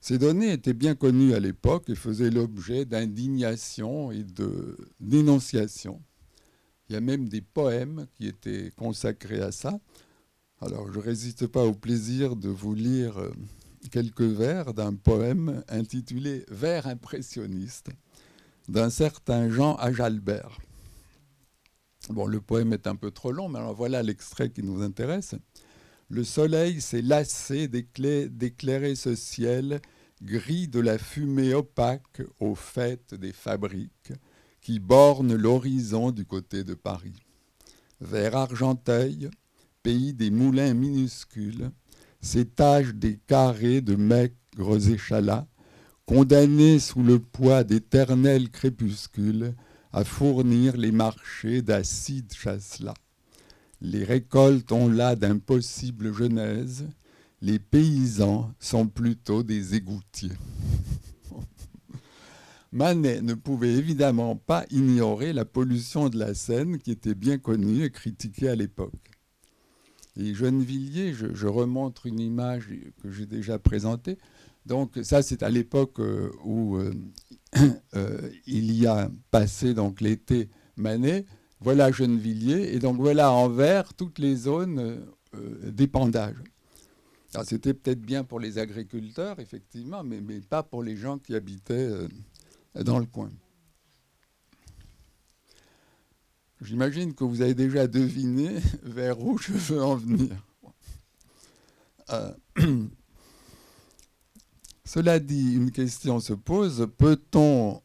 Speaker 2: Ces données étaient bien connues à l'époque et faisaient l'objet d'indignation et de dénonciation. Il y a même des poèmes qui étaient consacrés à ça. Alors je ne résiste pas au plaisir de vous lire euh, quelques vers d'un poème intitulé Vers impressionniste d'un certain Jean Ajalbert. Bon, le poème est un peu trop long, mais alors voilà l'extrait qui nous intéresse. Le soleil s'est lassé d'éclairer ce ciel gris de la fumée opaque au fait des fabriques qui bornent l'horizon du côté de Paris. Vers Argenteuil, pays des moulins minuscules, s'étagent des carrés de maigres échalas, condamnés sous le poids d'éternels crépuscules à fournir les marchés d'acide chasselas. Les récoltes ont là d'impossibles genèses, les paysans sont plutôt des égoutiers. Manet ne pouvait évidemment pas ignorer la pollution de la Seine qui était bien connue et critiquée à l'époque. Et Gennevilliers, je, je, remontre une image que j'ai déjà présentée. Donc ça, c'est à l'époque euh, où euh, il y a passé donc l'été Manet. Voilà Gennevilliers et donc voilà en vert toutes les zones d'épandage. C'était peut-être bien pour les agriculteurs, effectivement, mais, pas pour les gens qui habitaient dans le coin. J'imagine que vous avez déjà deviné vers où je veux en venir. Euh, cela dit, une question se pose, peut-on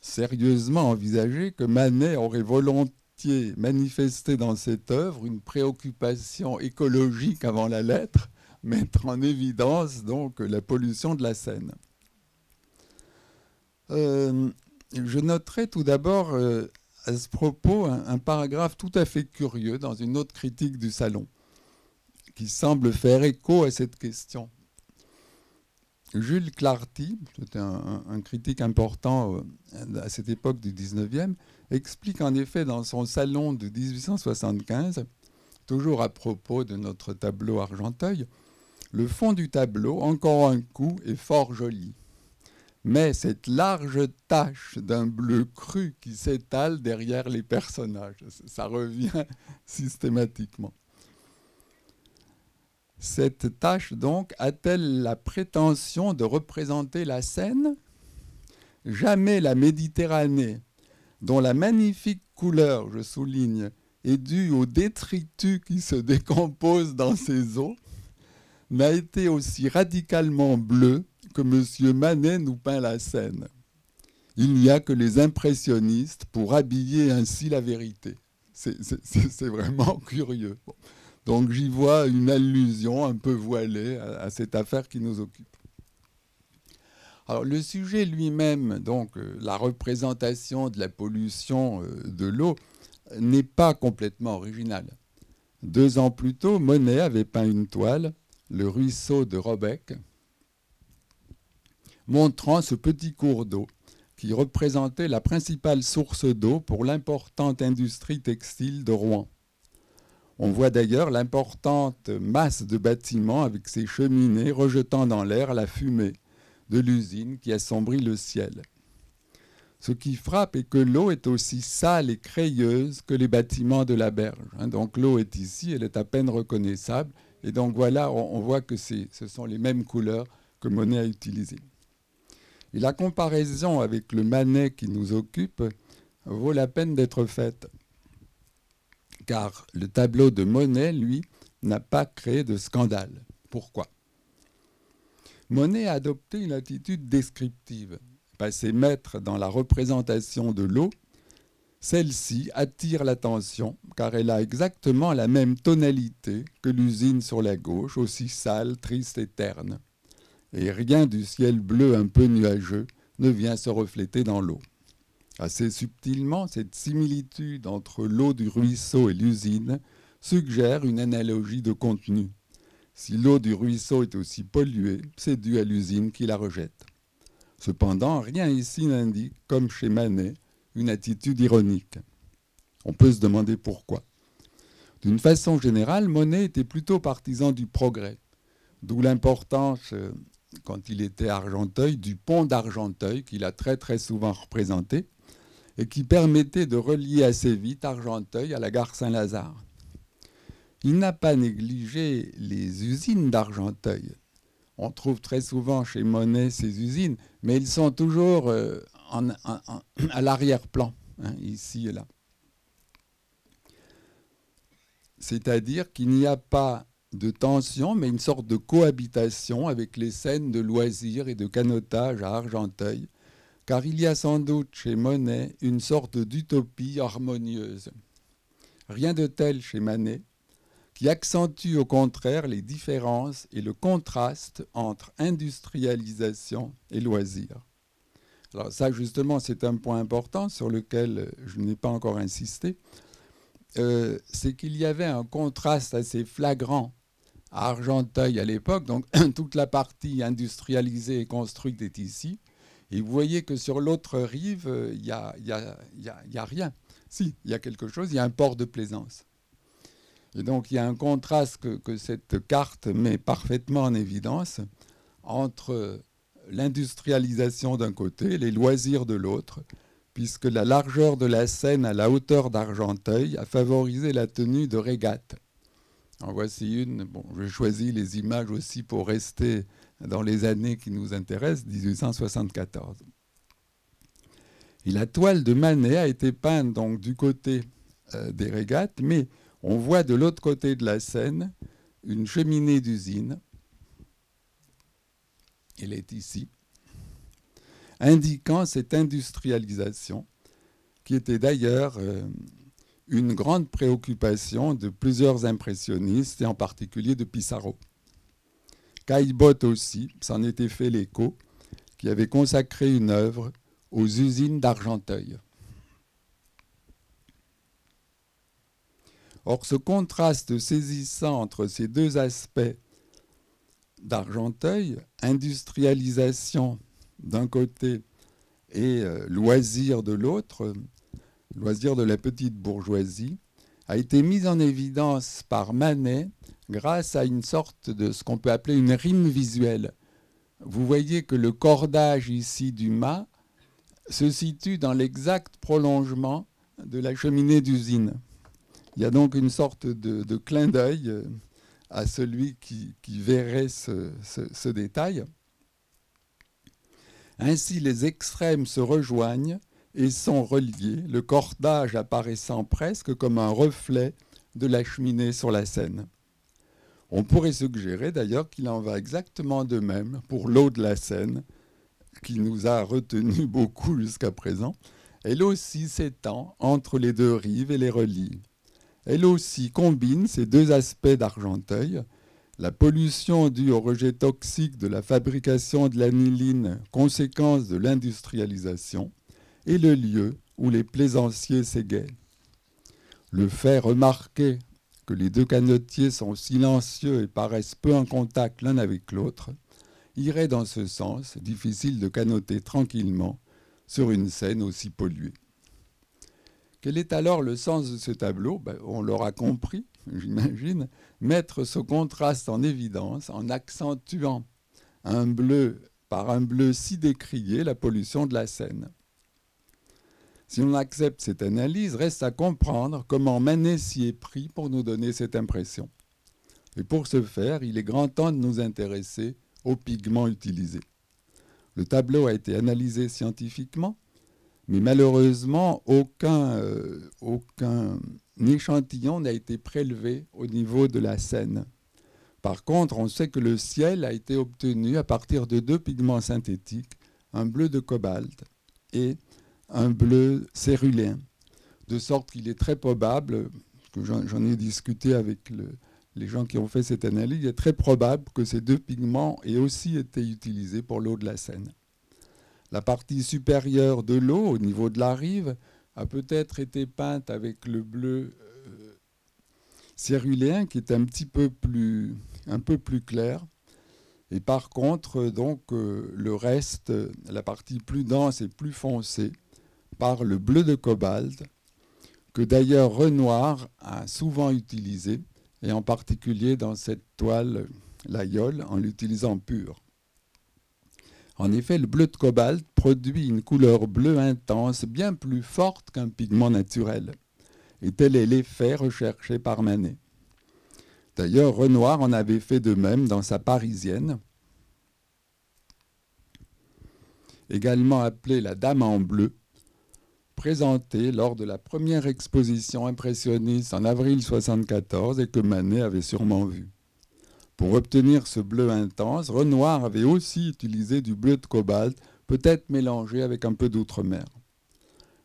Speaker 2: sérieusement envisager que Manet aurait volontiers manifesté dans cette œuvre une préoccupation écologique avant la lettre, mettre en évidence donc la pollution de la Seine? Euh, Je noterai tout d'abord euh, à ce propos un, paragraphe tout à fait curieux dans une autre critique du salon, qui semble faire écho à cette question. Jules Clarty, un, critique important euh, à cette époque du 19e, explique en effet dans son salon de 1875, toujours à propos de notre tableau Argenteuil, le fond du tableau, encore un coup, est fort joli mais cette large tache d'un bleu cru qui s'étale derrière les personnages. Ça revient systématiquement. Cette tache, donc, a-t-elle la prétention de représenter la Seine? Jamais la Méditerranée, dont la magnifique couleur, je souligne, est due au détritus qui se décompose dans ses eaux, n'a été aussi radicalement bleue que M. Manet nous peint la scène. Il n'y a que les impressionnistes pour habiller ainsi la vérité. C'est vraiment curieux. Donc j'y vois une allusion un peu voilée à, cette affaire qui nous occupe. Alors le sujet lui-même, donc euh, la représentation de la pollution euh, de l'eau, n'est pas complètement original. Deux ans plus tôt, Monet avait peint une toile, Le ruisseau de Robec, montrant ce petit cours d'eau qui représentait la principale source d'eau pour l'importante industrie textile de Rouen. On voit d'ailleurs l'importante masse de bâtiments avec ses cheminées rejetant dans l'air la fumée de l'usine qui assombrit le ciel. Ce qui frappe est que l'eau est aussi sale et crayeuse que les bâtiments de la berge. Hein. donc l'eau est ici, elle est à peine reconnaissable. Et donc voilà, on, voit que ce sont les mêmes couleurs que Monet a utilisées. Et la comparaison avec le Manet qui nous occupe vaut la peine d'être faite, car le tableau de Monet, lui, n'a pas créé de scandale. Pourquoi? Monet a adopté une attitude descriptive. Passé maître dans la représentation de l'eau, celle-ci attire l'attention car elle a exactement la même tonalité que l'usine sur la gauche, aussi sale, triste et terne et rien du ciel bleu un peu nuageux ne vient se refléter dans l'eau. Assez subtilement, cette similitude entre l'eau du ruisseau et l'usine suggère une analogie de contenu. Si l'eau du ruisseau est aussi polluée, c'est dû à l'usine qui la rejette. Cependant, rien ici n'indique, comme chez Manet, une attitude ironique. On peut se demander pourquoi. D'une façon générale, Monet était plutôt partisan du progrès, d'où l'importance euh, quand il était Argenteuil, du pont d'Argenteuil, qu'il a très très souvent représenté, et qui permettait de relier assez vite Argenteuil à la gare Saint-Lazare. Il n'a pas négligé les usines d'Argenteuil. On trouve très souvent chez Monet ces usines, mais ils sont toujours euh, à l'arrière-plan, hein, ici et là. C'est-à-dire qu'il n'y a pas de tension, mais une sorte de cohabitation avec les scènes de loisirs et de canotage à Argenteuil, car il y a sans doute chez Monet une sorte d'utopie harmonieuse. Rien de tel chez Manet, qui accentue au contraire les différences et le contraste entre industrialisation et loisirs. Alors ça, justement, c'est un point important sur lequel je n'ai pas encore insisté. Euh, c'est qu'il y avait un contraste assez flagrant à Argenteuil à l'époque, donc toute la partie industrialisée et construite est ici. Et vous voyez que sur l'autre rive, il n'y a, y a, rien. Si, il y a quelque chose, il y a un port de plaisance. Et donc il y a un contraste que, que cette carte met parfaitement en évidence entre l'industrialisation d'un côté, les loisirs de l'autre, puisque la largeur de la Seine à la hauteur d'Argenteuil a favorisé la tenue de régates. En voici une. Bon, j'ai choisi les images aussi pour rester dans les années qui nous intéressent, 1874. Et la toile de Manet a été peinte du côté euh, des régates, mais on voit de l'autre côté de la Seine une cheminée d'usine. Elle est ici, indiquant cette industrialisation qui était d'ailleurs euh, une grande préoccupation de plusieurs impressionnistes et en particulier de Pissarro. Caillebotte aussi s'en était fait l'écho, qui avait consacré une œuvre aux usines d'Argenteuil. Or, ce contraste saisissant entre ces deux aspects d'Argenteuil, industrialisation d'un côté et euh, loisir de l'autre, loisir de la petite bourgeoisie, a été mis en évidence par Manet grâce à une sorte de ce qu'on peut appeler une rime visuelle. Vous voyez que le cordage ici du mât se situe dans l'exact prolongement de la cheminée d'usine. Il y a donc une sorte de, clin d'œil euh, à celui qui, verrait ce, détail. Ainsi, les extrêmes se rejoignent et sont reliés, le cordage apparaissant presque comme un reflet de la cheminée sur la Seine. On pourrait suggérer d'ailleurs qu'il en va exactement de même pour l'eau de la Seine, qui nous a retenu beaucoup jusqu'à présent. Elle aussi s'étend entre les deux rives et les relie elle aussi combine ces deux aspects d'Argenteuil, la pollution due au rejet toxique de la fabrication de l'aniline, conséquence de l'industrialisation, et le lieu où les plaisanciers s'égaient. Le fait remarqué que les deux canotiers sont silencieux et paraissent peu en contact l'un avec l'autre irait dans ce sens, difficile de canoter tranquillement sur une scène aussi polluée. Quel est alors le sens de ce tableau? Ben, On l'aura compris, j'imagine, mettre ce contraste en évidence en accentuant un bleu par un bleu si décrié la pollution de la Seine. Si on accepte cette analyse, reste à comprendre comment Manet s'y est pris pour nous donner cette impression. Et pour ce faire, il est grand temps de nous intéresser aux pigments utilisés. Le tableau a été analysé scientifiquement mais malheureusement, aucun, euh, aucun échantillon n'a été prélevé au niveau de la Seine. Par contre, on sait que le ciel a été obtenu à partir de deux pigments synthétiques, un bleu de cobalt et un bleu céruléen. De sorte qu'il est très probable, j'en ai discuté avec les gens qui ont fait cette analyse, il est très probable que ces deux pigments aient aussi été utilisés pour l'eau de la Seine. La partie supérieure de l'eau, au niveau de la rive, a peut-être été peinte avec le bleu euh, céruléen qui est un petit peu plus, clair. Et par contre, donc, euh, le reste, la partie plus dense et plus foncée, par le bleu de cobalt, que d'ailleurs Renoir a souvent utilisé, et en particulier dans cette toile, l'aïeul, en l'utilisant pur. En effet, le bleu de cobalt produit une couleur bleue intense bien plus forte qu'un pigment naturel. Et tel est l'effet recherché par Manet. D'ailleurs, Renoir en avait fait de même dans sa Parisienne, également appelée la Dame en bleu, présentée lors de la première exposition impressionniste en avril 1974 et que Manet avait sûrement vue. Pour obtenir ce bleu intense, Renoir avait aussi utilisé du bleu de cobalt, peut-être mélangé avec un peu d'outre-mer.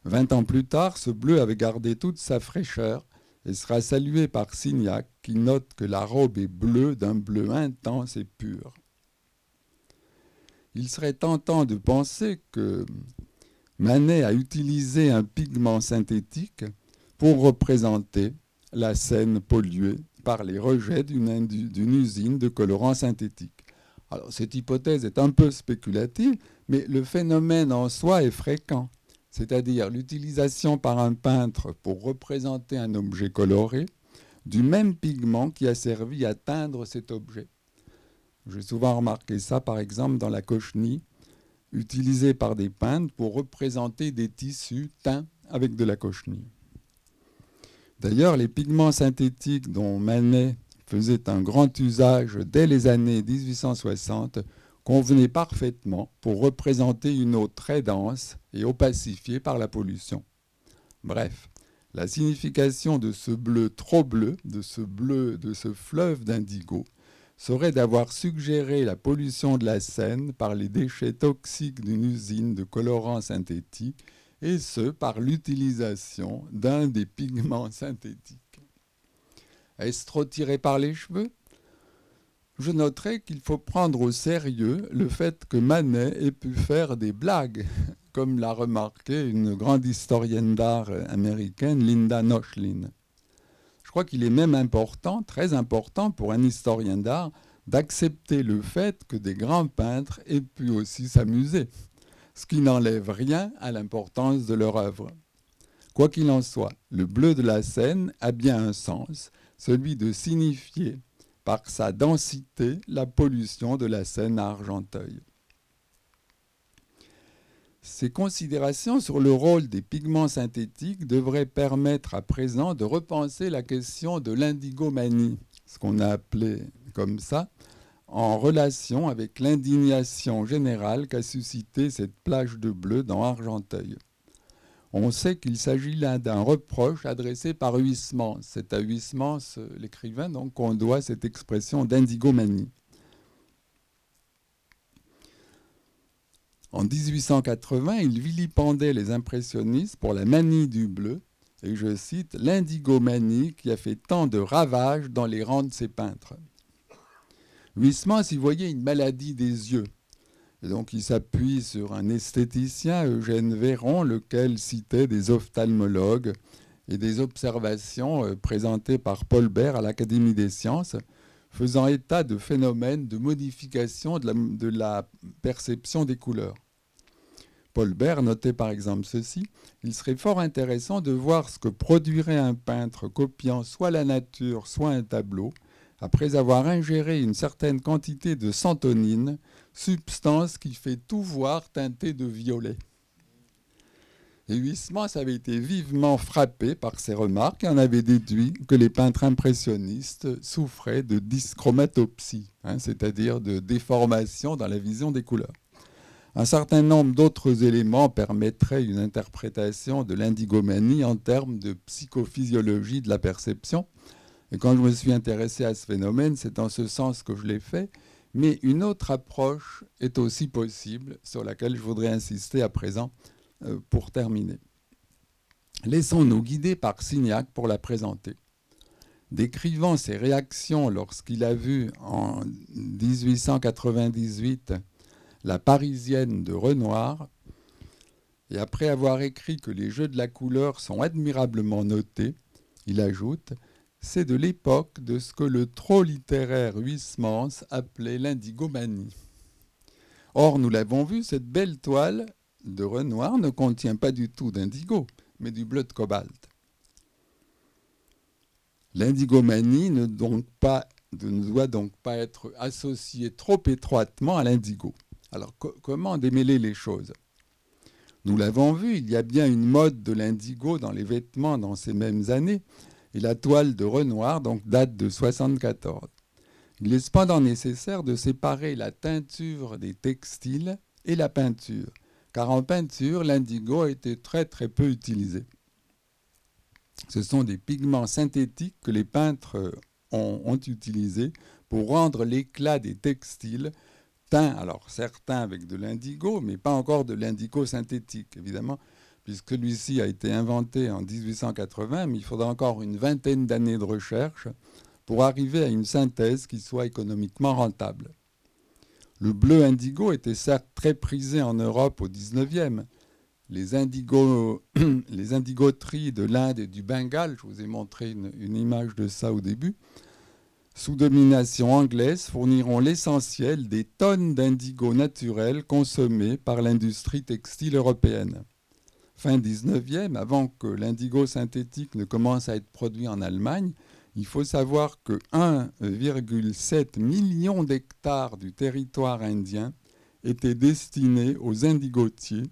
Speaker 2: Vingt ans plus tard, ce bleu avait gardé toute sa fraîcheur et sera salué par Signac qui note que la robe est bleue d'un bleu intense et pur. Il serait tentant de penser que Manet a utilisé un pigment synthétique pour représenter la scène polluée par les rejets d'une usine de colorants synthétiques. Alors cette hypothèse est un peu spéculative, mais le phénomène en soi est fréquent, c'est-à-dire l'utilisation par un peintre pour représenter un objet coloré du même pigment qui a servi à teindre cet objet. J'ai souvent remarqué ça, par exemple, dans la cochenille, utilisée par des peintres pour représenter des tissus teints avec de la cochenille. D'ailleurs, les pigments synthétiques dont Manet faisait un grand usage dès les années 1860 convenaient parfaitement pour représenter une eau très dense et opacifiée par la pollution. Bref, la signification de ce bleu trop bleu, de ce bleu, de ce fleuve d'indigo, serait d'avoir suggéré la pollution de la Seine par les déchets toxiques d'une usine de colorants synthétiques, et ce par l'utilisation d'un des pigments synthétiques. Est-ce trop tiré par les cheveux? Je noterai qu'il faut prendre au sérieux le fait que Manet ait pu faire des blagues, comme l'a remarqué une grande historienne d'art américaine, Linda Nochlin. Crois qu'il est même important, très important pour un historien d'art, d'accepter le fait que des grands peintres aient pu aussi s'amuser, ce qui n'enlève rien à l'importance de leur œuvre. Quoi qu'il en soit, le bleu de la scène a bien un sens, celui de signifier par sa densité la pollution de la Seine à Argenteuil. Ces considérations sur le rôle des pigments synthétiques devraient permettre à présent de repenser la question de l'indigomanie, ce qu'on a appelé comme ça, en relation avec l'indignation générale qu'a suscité cette plage de bleu dans Argenteuil on sait qu'il s'agit là d'un reproche adressé par Huysmans. C'est à Huysmans, l'écrivain, donc qu'on doit cette expression d'indigomanie. En 1880, il vilipendait les impressionnistes pour la manie du bleu, et je cite l'indigomanie qui a fait tant de ravages dans les rangs de ses peintres. Huysmans y voyait une maladie des yeux, et donc il s'appuie sur un esthéticien, Eugène Véron, lequel citait des ophtalmologues et des observations euh, présentées par Paul Bert à l'Académie des sciences, faisant état de phénomènes de modification de la, de la perception des couleurs. Paul Bert notait par exemple ceci, il serait fort intéressant de voir ce que produirait un peintre copiant soit la nature, soit un tableau, après avoir ingéré une certaine quantité de santonine substance qui fait tout voir teinté de violet. Et Huysmans avait été vivement frappé par ces remarques et en avait déduit que les peintres impressionnistes souffraient de dyschromatopsie, hein, c'est-à-dire de déformation dans la vision des couleurs. Un certain nombre d'autres éléments permettraient une interprétation de l'indigomanie en termes de psychophysiologie de la perception. Et quand je me suis intéressé à ce phénomène, c'est en ce sens que je l'ai fait. Mais une autre approche est aussi possible, sur laquelle je voudrais insister à présent euh, pour terminer. Laissons-nous guider par Signac pour la présenter. Décrivant ses réactions lorsqu'il a vu en 1898 la Parisienne de Renoir, et après avoir écrit que les jeux de la couleur sont admirablement notés, il ajoute c'est de l'époque de ce que le trop littéraire Huysmans appelait l'indigomanie. Or, nous l'avons vu, cette belle toile de Renoir ne contient pas du tout d'indigo, mais du bleu de cobalt. L'indigomanie ne, ne, doit donc pas être associée trop étroitement à l'indigo. Alors, comment démêler les choses? Nous l'avons vu, il y a bien une mode de l'indigo dans les vêtements dans ces mêmes années, et la toile de Renoir donc, date de 1974. Il est cependant nécessaire de séparer la teinture des textiles et la peinture, car en peinture, l'indigo a été très très peu utilisé. Ce sont des pigments synthétiques que les peintres ont, utilisé pour rendre l'éclat des textiles alors certains avec de l'indigo, mais pas encore de l'indigo synthétique, évidemment, puisque celui-ci a été inventé en 1880, mais il faudra encore une vingtaine d'années de recherche pour arriver à une synthèse qui soit économiquement rentable. Le bleu indigo était certes très prisé en Europe au 19e. Les, indigo, les indigoteries de l'Inde et du Bengale, je vous ai montré une image de ça au début, sous domination anglaise, fourniront l'essentiel des tonnes d'indigo naturel consommées par l'industrie textile européenne. Fin 19e, avant que l'indigo synthétique ne commence à être produit en Allemagne, il faut savoir que 1,7 million d'hectares du territoire indien étaient destinés aux indigotiers,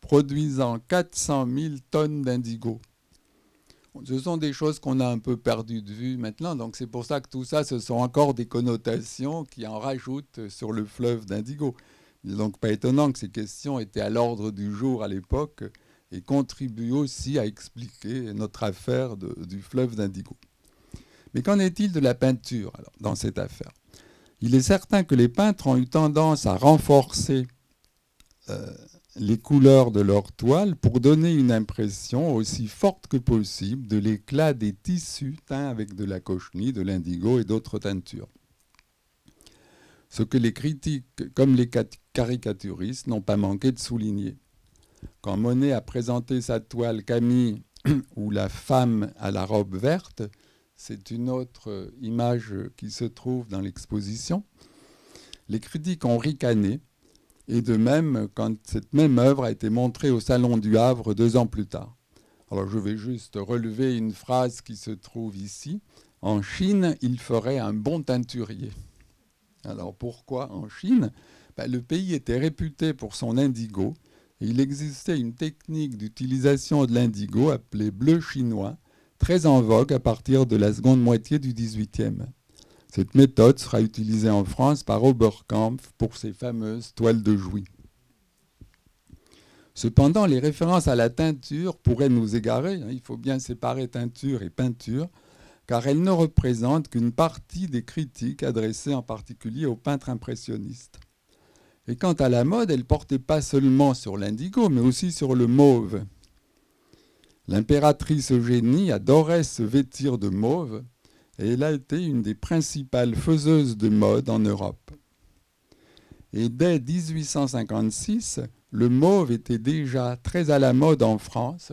Speaker 2: produisant 400 000 tonnes d'indigo. Ce sont des choses qu'on a un peu perdues de vue maintenant, donc c'est pour ça que tout ça, ce sont encore des connotations qui en rajoutent sur le fleuve d'indigo. Donc pas étonnant que ces questions étaient à l'ordre du jour à l'époque et contribuent aussi à expliquer notre affaire du fleuve d'indigo. Mais qu'en est-il de la peinture dans cette affaire? Il est certain que les peintres ont eu tendance à renforcer euh, les couleurs de leur toile pour donner une impression aussi forte que possible de l'éclat des tissus teints avec de la cochenille, de l'indigo et d'autres teintures. Ce que les critiques, comme les caricaturistes, n'ont pas manqué de souligner. Quand Monet a présenté sa toile Camille ou la femme à la robe verte, c'est une autre image qui se trouve dans l'exposition. Les critiques ont ricané, et de même quand cette même œuvre a été montrée au Salon du Havre deux ans plus tard. Alors je vais juste relever une phrase qui se trouve ici. En Chine, il ferait un bon teinturier. Alors pourquoi en Chine? Ben, Le pays était réputé pour son indigo, il existait une technique d'utilisation de l'indigo appelée bleu chinois, très en vogue à partir de la seconde moitié du XVIIIe. Cette méthode sera utilisée en France par Oberkampf pour ses fameuses toiles de Jouy. Cependant, les références à la teinture pourraient nous égarer. Hein. Il faut bien séparer teinture et peinture, car elles ne représentent qu'une partie des critiques adressées en particulier aux peintres impressionnistes. Et quant à la mode, elle portait pas seulement sur l'indigo, mais aussi sur le mauve. L'impératrice Eugénie adorait se vêtir de mauve elle a été une des principales faiseuses de mode en Europe. Et dès 1856, le mauve était déjà très à la mode en France,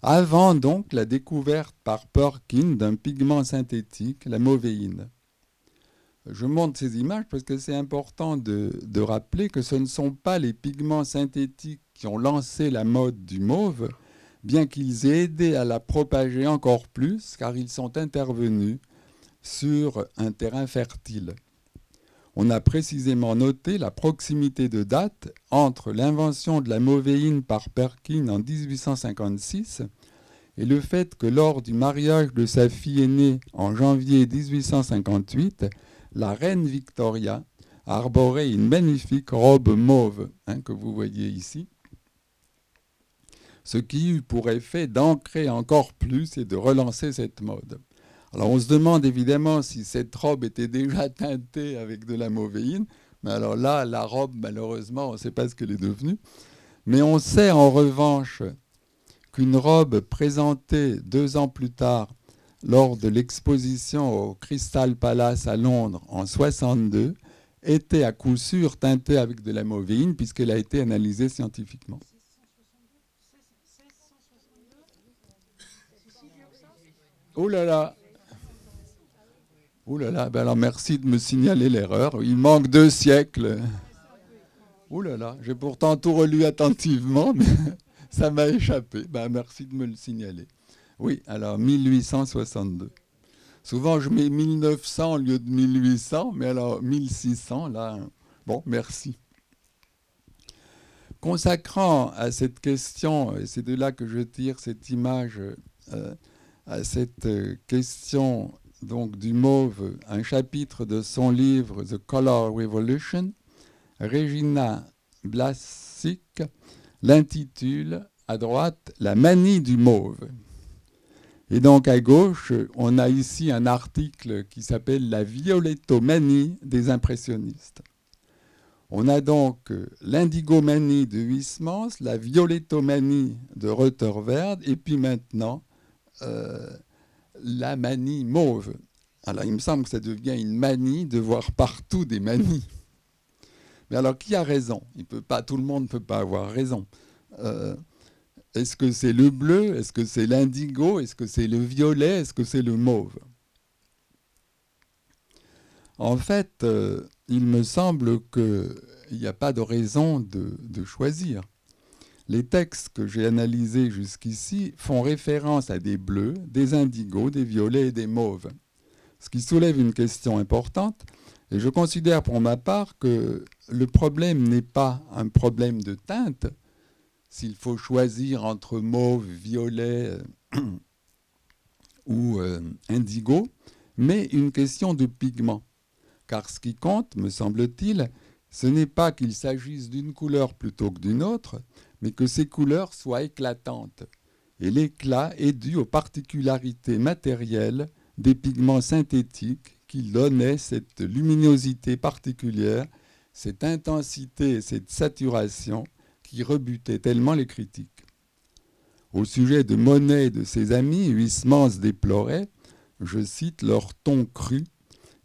Speaker 2: avant donc la découverte par Perkin d'un pigment synthétique, la mauvéine. Je montre ces images parce que c'est important de, de, rappeler que ce ne sont pas les pigments synthétiques qui ont lancé la mode du mauve, bien qu'ils aient aidé à la propager encore plus, car ils sont intervenus sur un terrain fertile. On a précisément noté la proximité de date entre l'invention de la mauvéine par Perkin en 1856 et le fait que lors du mariage de sa fille aînée en janvier 1858, la reine Victoria arborait une magnifique robe mauve hein, que vous voyez ici ce qui eut pour effet d'ancrer encore plus et de relancer cette mode. Alors on se demande évidemment si cette robe était déjà teintée avec de la mauvéine, mais alors là, la robe, malheureusement, on ne sait pas ce qu'elle est devenue. Mais on sait en revanche qu'une robe présentée deux ans plus tard lors de l'exposition au Crystal Palace à Londres en 62 était à coup sûr teintée avec de la mauvéine puisqu'elle a été analysée scientifiquement. Oh là là Oh là là, ben alors merci de me signaler l'erreur. Il manque deux siècles. Oh là là, j'ai pourtant tout relu attentivement, mais ça m'a échappé. Ben merci de me le signaler. Oui, alors 1862. Souvent je mets 1900 au lieu de 1800, mais alors 1600, là, bon, merci. Consacrant à cette question, et c'est de là que je tire cette image euh, à cette euh, question donc du mauve un chapitre de son livre The Color Revolution, Regina Blasik l'intitule à droite La manie du mauve. Et donc à gauche, on a ici un article qui s'appelle La violettomanie des impressionnistes. On a donc l'indigomanie de Huysmans, la violettomanie de Rutherford, et puis maintenant euh, la manie mauve. Alors il me semble que ça devient une manie de voir partout des manies. Mais alors qui a raison? Il peut pas, Tout le monde ne peut pas avoir raison. Euh, est-ce que c'est le bleu? Est-ce que c'est l'indigo? Est-ce que c'est le violet? Est-ce que c'est le mauve? En fait, euh, il me semble qu'il n'y a pas de raison de, choisir. Les textes que j'ai analysés jusqu'ici font référence à des bleus, des indigos, des violets et des mauves. Ce qui soulève une question importante, et je considère pour ma part que le problème n'est pas un problème de teinte, s'il faut choisir entre mauve, violet euh, ou euh, indigo, mais une question de pigment. Car ce qui compte, me semble-t-il, ce n'est pas qu'il s'agisse d'une couleur plutôt que d'une autre, mais que ces couleurs soient éclatantes. Et l'éclat est dû aux particularités matérielles des pigments synthétiques qui donnaient cette luminosité particulière, cette intensité et cette saturation qui rebutait tellement les critiques. Au sujet de Monet et de ses amis, Huysmans déplorait, je cite, leur ton cru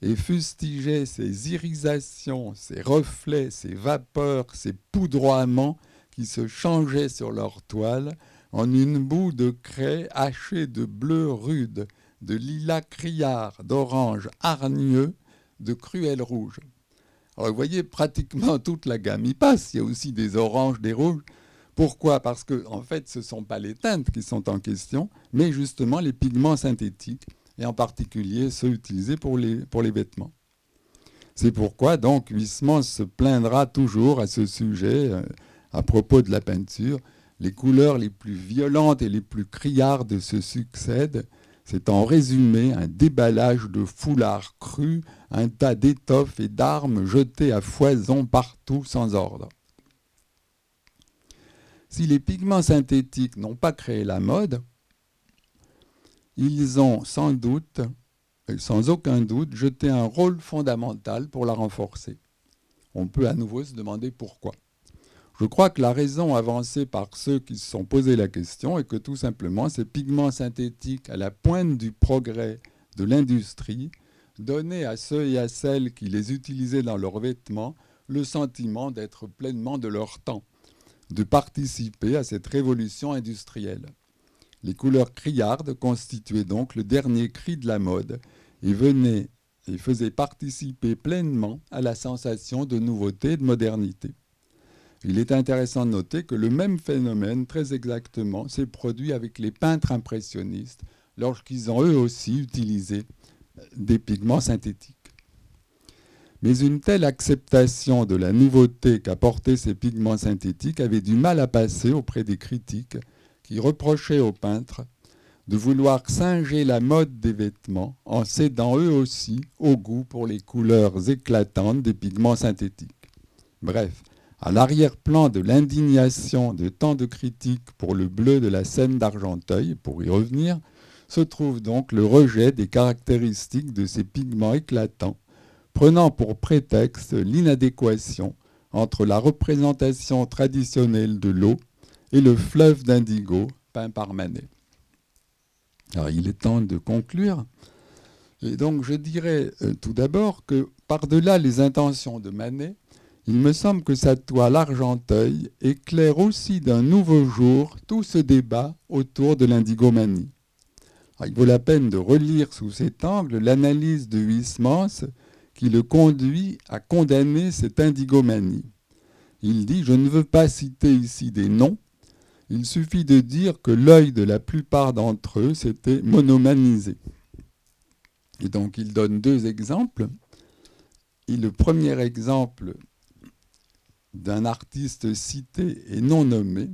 Speaker 2: et fustigeait ces irisations, ces reflets, ces vapeurs, ces poudroiements qui se changeaient sur leur toile en une boue de craie hachée de bleu rude, de lilas criard, d'orange hargneux, de cruel rouge. Vous voyez, pratiquement toute la gamme y passe. Il y a aussi des oranges, des rouges. Pourquoi? Parce que en fait, ce ne sont pas les teintes qui sont en question, mais justement les pigments synthétiques, et en particulier ceux utilisés pour les, pour les vêtements. C'est pourquoi donc Huysmans se plaindra toujours à ce sujet euh, à propos de la peinture. Les couleurs les plus violentes et les plus criardes se succèdent, c'est en résumé un déballage de foulards crus, un tas d'étoffes et d'armes jetées à foison partout sans ordre. Si les pigments synthétiques n'ont pas créé la mode, ils ont sans doute, sans aucun doute, jeté un rôle fondamental pour la renforcer. On peut à nouveau se demander pourquoi. Je crois que la raison avancée par ceux qui se sont posé la question est que tout simplement ces pigments synthétiques à la pointe du progrès de l'industrie donnaient à ceux et à celles qui les utilisaient dans leurs vêtements le sentiment d'être pleinement de leur temps, de participer à cette révolution industrielle. Les couleurs criardes constituaient donc le dernier cri de la mode et venaient et faisaient participer pleinement à la sensation de nouveauté et de modernité. Il est intéressant de noter que le même phénomène, très exactement, s'est produit avec les peintres impressionnistes lorsqu'ils ont eux aussi utilisé des pigments synthétiques. Mais une telle acceptation de la nouveauté qu'apportaient ces pigments synthétiques avait du mal à passer auprès des critiques qui reprochaient aux peintres de vouloir singer la mode des vêtements en cédant eux aussi au goût pour les couleurs éclatantes des pigments synthétiques. Bref, à l'arrière-plan de l'indignation de tant de critiques pour le bleu de la scène d'Argenteuil, pour y revenir, se trouve donc le rejet des caractéristiques de ces pigments éclatants, prenant pour prétexte l'inadéquation entre la représentation traditionnelle de l'eau et le fleuve d'indigo peint par Manet. Alors il est temps de conclure. Et donc je dirais euh, tout d'abord que par-delà les intentions de Manet, il me semble que sa toile Argenteuil éclaire aussi d'un nouveau jour tout ce débat autour de l'indigomanie. Ah, il vaut la peine de relire sous cet angle l'analyse de Huysmans qui le conduit à condamner cette indigomanie. Il dit Je ne veux pas citer ici des noms, il suffit de dire que l'œil de la plupart d'entre eux s'était monomanisé. Et donc il donne deux exemples. Et le premier exemple d'un artiste cité et non nommé,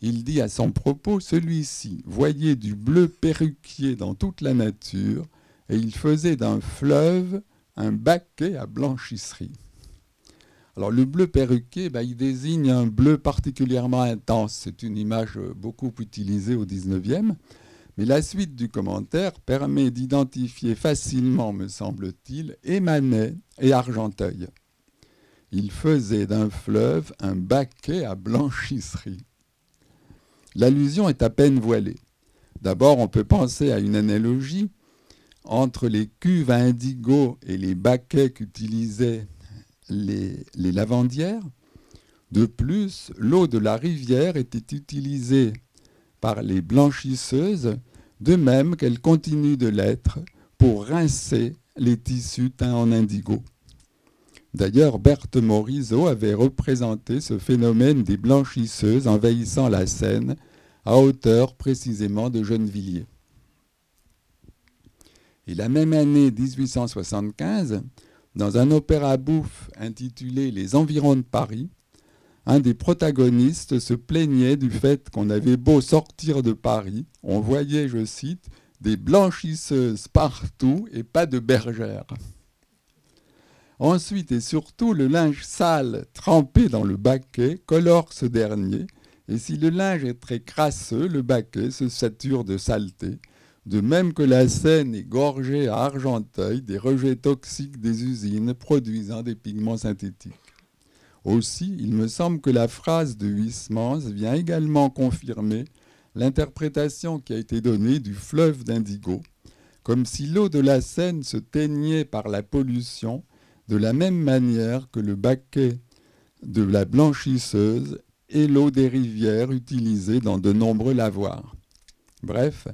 Speaker 2: il dit à son propos, celui-ci voyait du bleu perruquier dans toute la nature, et il faisait d'un fleuve un baquet à blanchisserie. Alors le bleu perruquier, ben, il désigne un bleu particulièrement intense. C'est une image beaucoup utilisée au 19e. Mais la suite du commentaire permet d'identifier facilement, me semble-t-il, et Manet et Argenteuil. Il faisait d'un fleuve un baquet à blanchisserie. L'allusion est à peine voilée. D'abord, on peut penser à une analogie entre les cuves à indigo et les baquets qu'utilisaient les, les lavandières. De plus, l'eau de la rivière était utilisée par les blanchisseuses, de même qu'elle continue de l'être pour rincer les tissus teints en indigo. D'ailleurs, Berthe Morisot avait représenté ce phénomène des blanchisseuses envahissant la Seine à hauteur précisément de Gennevilliers. Et la même année 1875, dans un opéra bouffe intitulé Les environs de Paris, un des protagonistes se plaignait du fait qu'on avait beau sortir de Paris, on voyait, je cite, des blanchisseuses partout et pas de bergères. Ensuite et surtout, le linge sale trempé dans le baquet colore ce dernier, et si le linge est très crasseux, le baquet se sature de saleté, de même que la Seine est gorgée à Argenteuil des rejets toxiques des usines produisant des pigments synthétiques. Aussi, il me semble que la phrase de Huysmans vient également confirmer l'interprétation qui a été donnée du fleuve d'Indigo, comme si l'eau de la Seine se teignait par la pollution de la même manière que le baquet de la blanchisseuse et l'eau des rivières utilisée dans de nombreux lavoirs. Bref,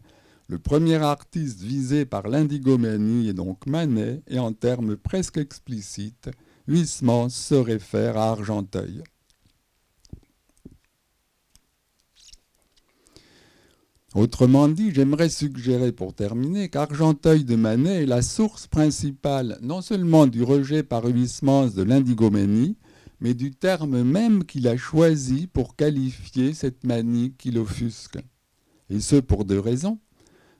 Speaker 2: le premier artiste visé par l'indigomanie est donc Manet, et en termes presque explicites, Huysmans se réfère à Argenteuil. Autrement dit, j'aimerais suggérer pour terminer qu'Argenteuil de Manet est la source principale non seulement du rejet par Huysmans de l'indigomanie, mais du terme même qu'il a choisi pour qualifier cette manie qui l'offusque. Et ce pour deux raisons.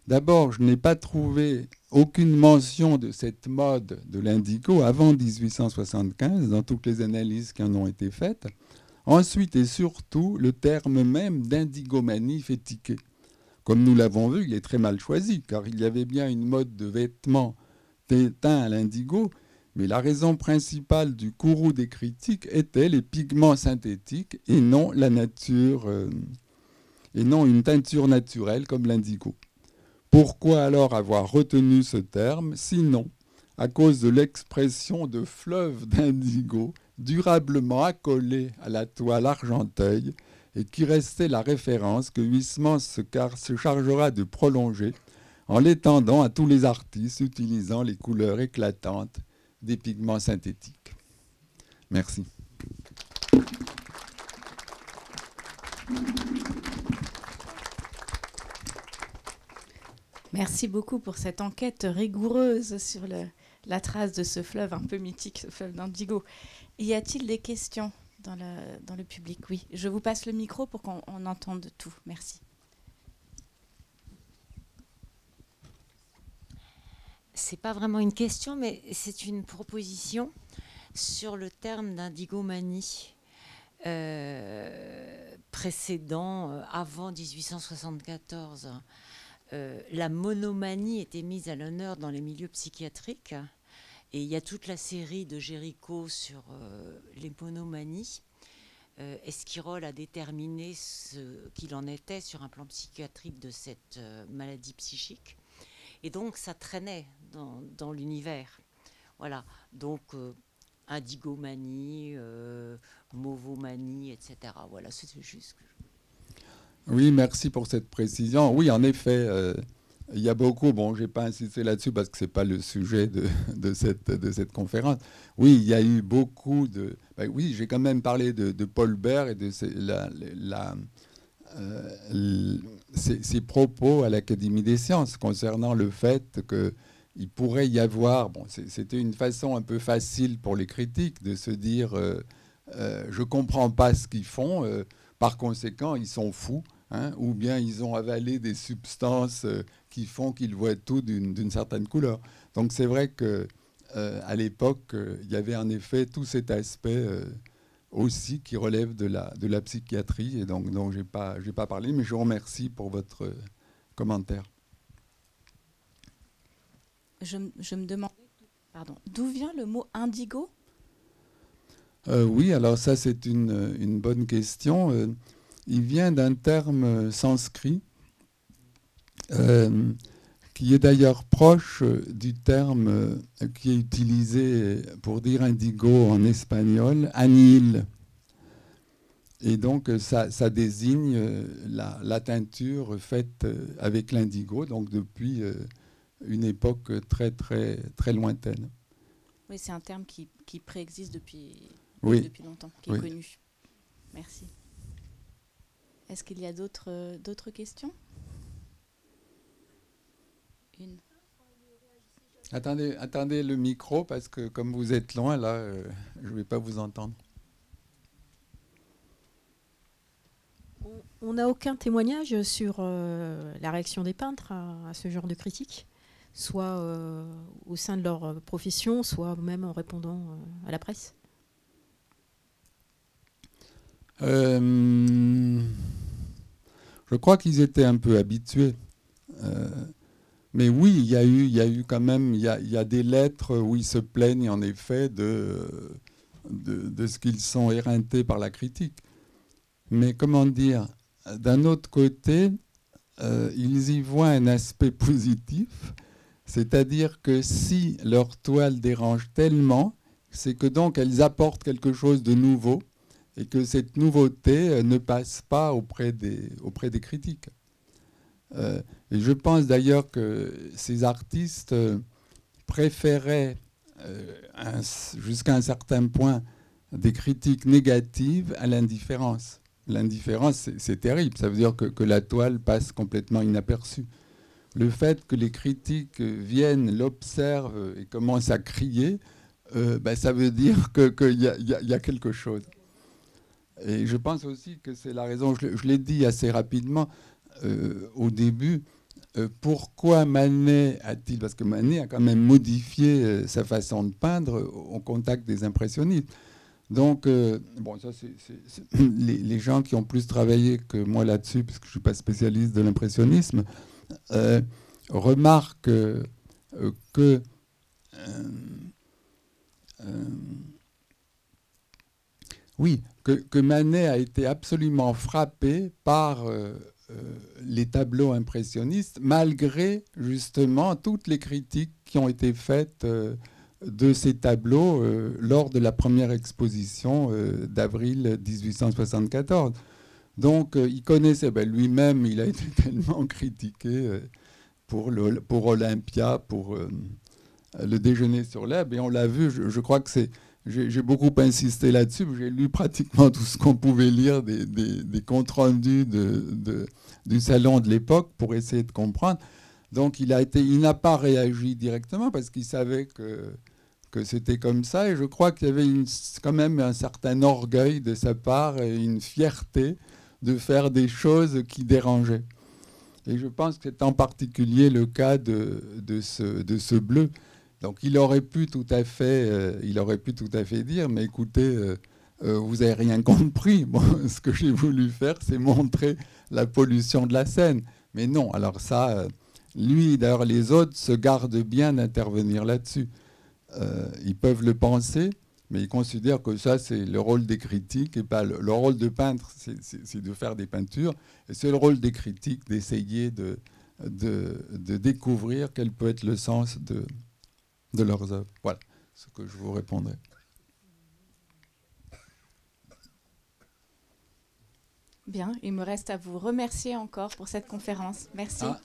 Speaker 2: D'abord, je n'ai pas trouvé aucune mention de cette mode de l'indigo avant 1875 dans toutes les analyses qui en ont été faites. Ensuite et surtout, le terme même d'indigomanie fait tiquer. Comme nous l'avons vu, il est très mal choisi, car il y avait bien une mode de vêtements teints à l'indigo, mais la raison principale du courroux des critiques était les pigments synthétiques et non la nature, euh, et non une teinture naturelle comme l'indigo. Pourquoi alors avoir retenu ce terme, sinon à cause de l'expression de fleuve d'indigo durablement accolé à la toile argenteuil et qui restait la référence que Huysmans se, se chargera de prolonger en l'étendant à tous les artistes utilisant les couleurs éclatantes des pigments synthétiques. Merci.
Speaker 1: Merci beaucoup pour cette enquête rigoureuse sur la trace de ce fleuve un peu mythique, ce fleuve d'Indigo. Y a-t-il des questions? Dans le, public Oui, je vous passe le micro pour qu'on entende tout. Merci.
Speaker 3: C'est pas vraiment une question, mais c'est une proposition sur le terme d'indigomanie euh, précédent, euh, avant 1874. Euh, la monomanie était mise à l'honneur dans les milieux psychiatriques. Et il y a toute la série de Géricault sur euh, les monomanies. Euh, Esquirol a déterminé ce qu'il en était sur un plan psychiatrique de cette maladie psychique. Et donc, ça traînait dans, l'univers. Voilà. Donc, indigomanie, movomanie, etc. Voilà, c'est juste
Speaker 2: oui, merci pour cette précision. Oui, en effet, euh, il y a beaucoup, bon, je n'ai pas insisté là-dessus parce que ce n'est pas le sujet de, cette, de cette conférence. Oui, il y a eu beaucoup de... Ben oui, j'ai quand même parlé de, Paul Bert et de la, la, euh, ses, propos à l'Académie des sciences concernant le fait qu'il pourrait y avoir, bon, c'était une façon un peu facile pour les critiques de se dire, euh, je ne comprends pas ce qu'ils font, par conséquent, ils sont fous. Hein, ou bien ils ont avalé des substances euh, qui font qu'ils voient tout d'une certaine couleur. Donc c'est vrai que euh, à l'époque, euh, il y avait en effet tout cet aspect aussi qui relève de la, de la psychiatrie et donc dont je n'ai pas, pas parlé, mais je vous remercie pour votre commentaire.
Speaker 1: je, je me demande, pardon, d'où vient le mot indigo?
Speaker 2: Oui, alors ça c'est une, une bonne question. Il vient d'un terme sanskrit euh, qui est d'ailleurs proche du terme qui est utilisé pour dire indigo en espagnol, anil. Et donc ça, ça désigne la, la teinture faite avec l'indigo, donc depuis euh, une époque très très très lointaine.
Speaker 1: Oui, c'est un terme qui, qui préexiste depuis,
Speaker 2: Oui.
Speaker 1: depuis longtemps, qui
Speaker 2: Oui.
Speaker 1: est connu. Merci. Est-ce qu'il y a d'autres euh, d'autres questions? Une.
Speaker 2: Attendez, attendez le micro parce que comme vous êtes loin là, euh, je ne vais pas vous entendre.
Speaker 4: On- n'a aucun témoignage sur euh, la réaction des peintres à, à ce genre de critique, soit euh, au sein de leur profession, soit même en répondant euh, à la presse.
Speaker 2: Euh, je crois qu'ils étaient un peu habitués. Euh, mais oui, il y a eu, y a eu quand même, il y des lettres où ils se plaignent en effet de, de, de ce qu'ils sont éreintés par la critique. Mais comment dire, d'un autre côté, euh, ils y voient un aspect positif, c'est-à-dire que si leur toile dérange tellement, c'est que donc elles apportent quelque chose de nouveau et que cette nouveauté euh, ne passe pas auprès des, auprès des critiques. Euh, et je pense d'ailleurs que ces artistes euh, préféraient jusqu'à un certain point des critiques négatives à l'indifférence. L'indifférence, c'est- terrible, ça veut dire que, que la toile passe complètement inaperçue. Le fait que les critiques viennent, l'observent et commencent à crier, euh, ben, ça veut dire qu'il que y a quelque chose. Et je pense aussi que c'est la raison, je, l'ai- dit assez rapidement euh, au début, euh, pourquoi Manet a-t-il, parce que Manet a quand même modifié euh, sa façon de peindre au contact des impressionnistes. Donc, bon, ça, c'est les, les gens qui ont plus travaillé que moi là-dessus, parce que je ne suis pas spécialiste de l'impressionnisme, remarquent que oui, que, Manet a été absolument frappé par euh, euh, les tableaux impressionnistes, malgré justement toutes les critiques qui ont été faites euh, de ces tableaux lors de la première exposition d'avril 1874. Donc, il connaissait, ben, lui-même, il a été tellement critiqué pour, pour Olympia, pour le déjeuner sur l'herbe, et on l'a vu, je crois que c'est j'ai beaucoup insisté là-dessus. J'ai lu pratiquement tout ce qu'on pouvait lire des, des- des comptes rendus du salon de l'époque pour essayer de comprendre. Donc il n'a pas réagi directement parce qu'il savait que, que c'était comme ça. Et je crois qu'il y avait une- quand même un certain orgueil de sa part et une fierté de faire des choses qui dérangeaient. Et je pense que c'est en particulier le cas de, de ce, de ce bleu. Donc il aurait pu tout à fait, euh, il aurait pu tout à fait dire, mais écoutez, euh, euh, vous n'avez rien compris. Ce que j'ai voulu faire, c'est montrer la pollution de la Seine. Mais non, alors ça, lui, d'ailleurs, les autres se gardent bien d'intervenir là-dessus. Ils peuvent le penser, mais ils considèrent que ça, c'est le rôle des critiques et pas le, le rôle de peintre, c'est- de faire des peintures. Et c'est le rôle des critiques d'essayer de, de, de découvrir quel peut être le sens de, de leurs œuvres. Voilà ce que je vous répondrai.
Speaker 1: Bien, il me reste à vous remercier encore pour cette conférence. Merci.
Speaker 2: Ah,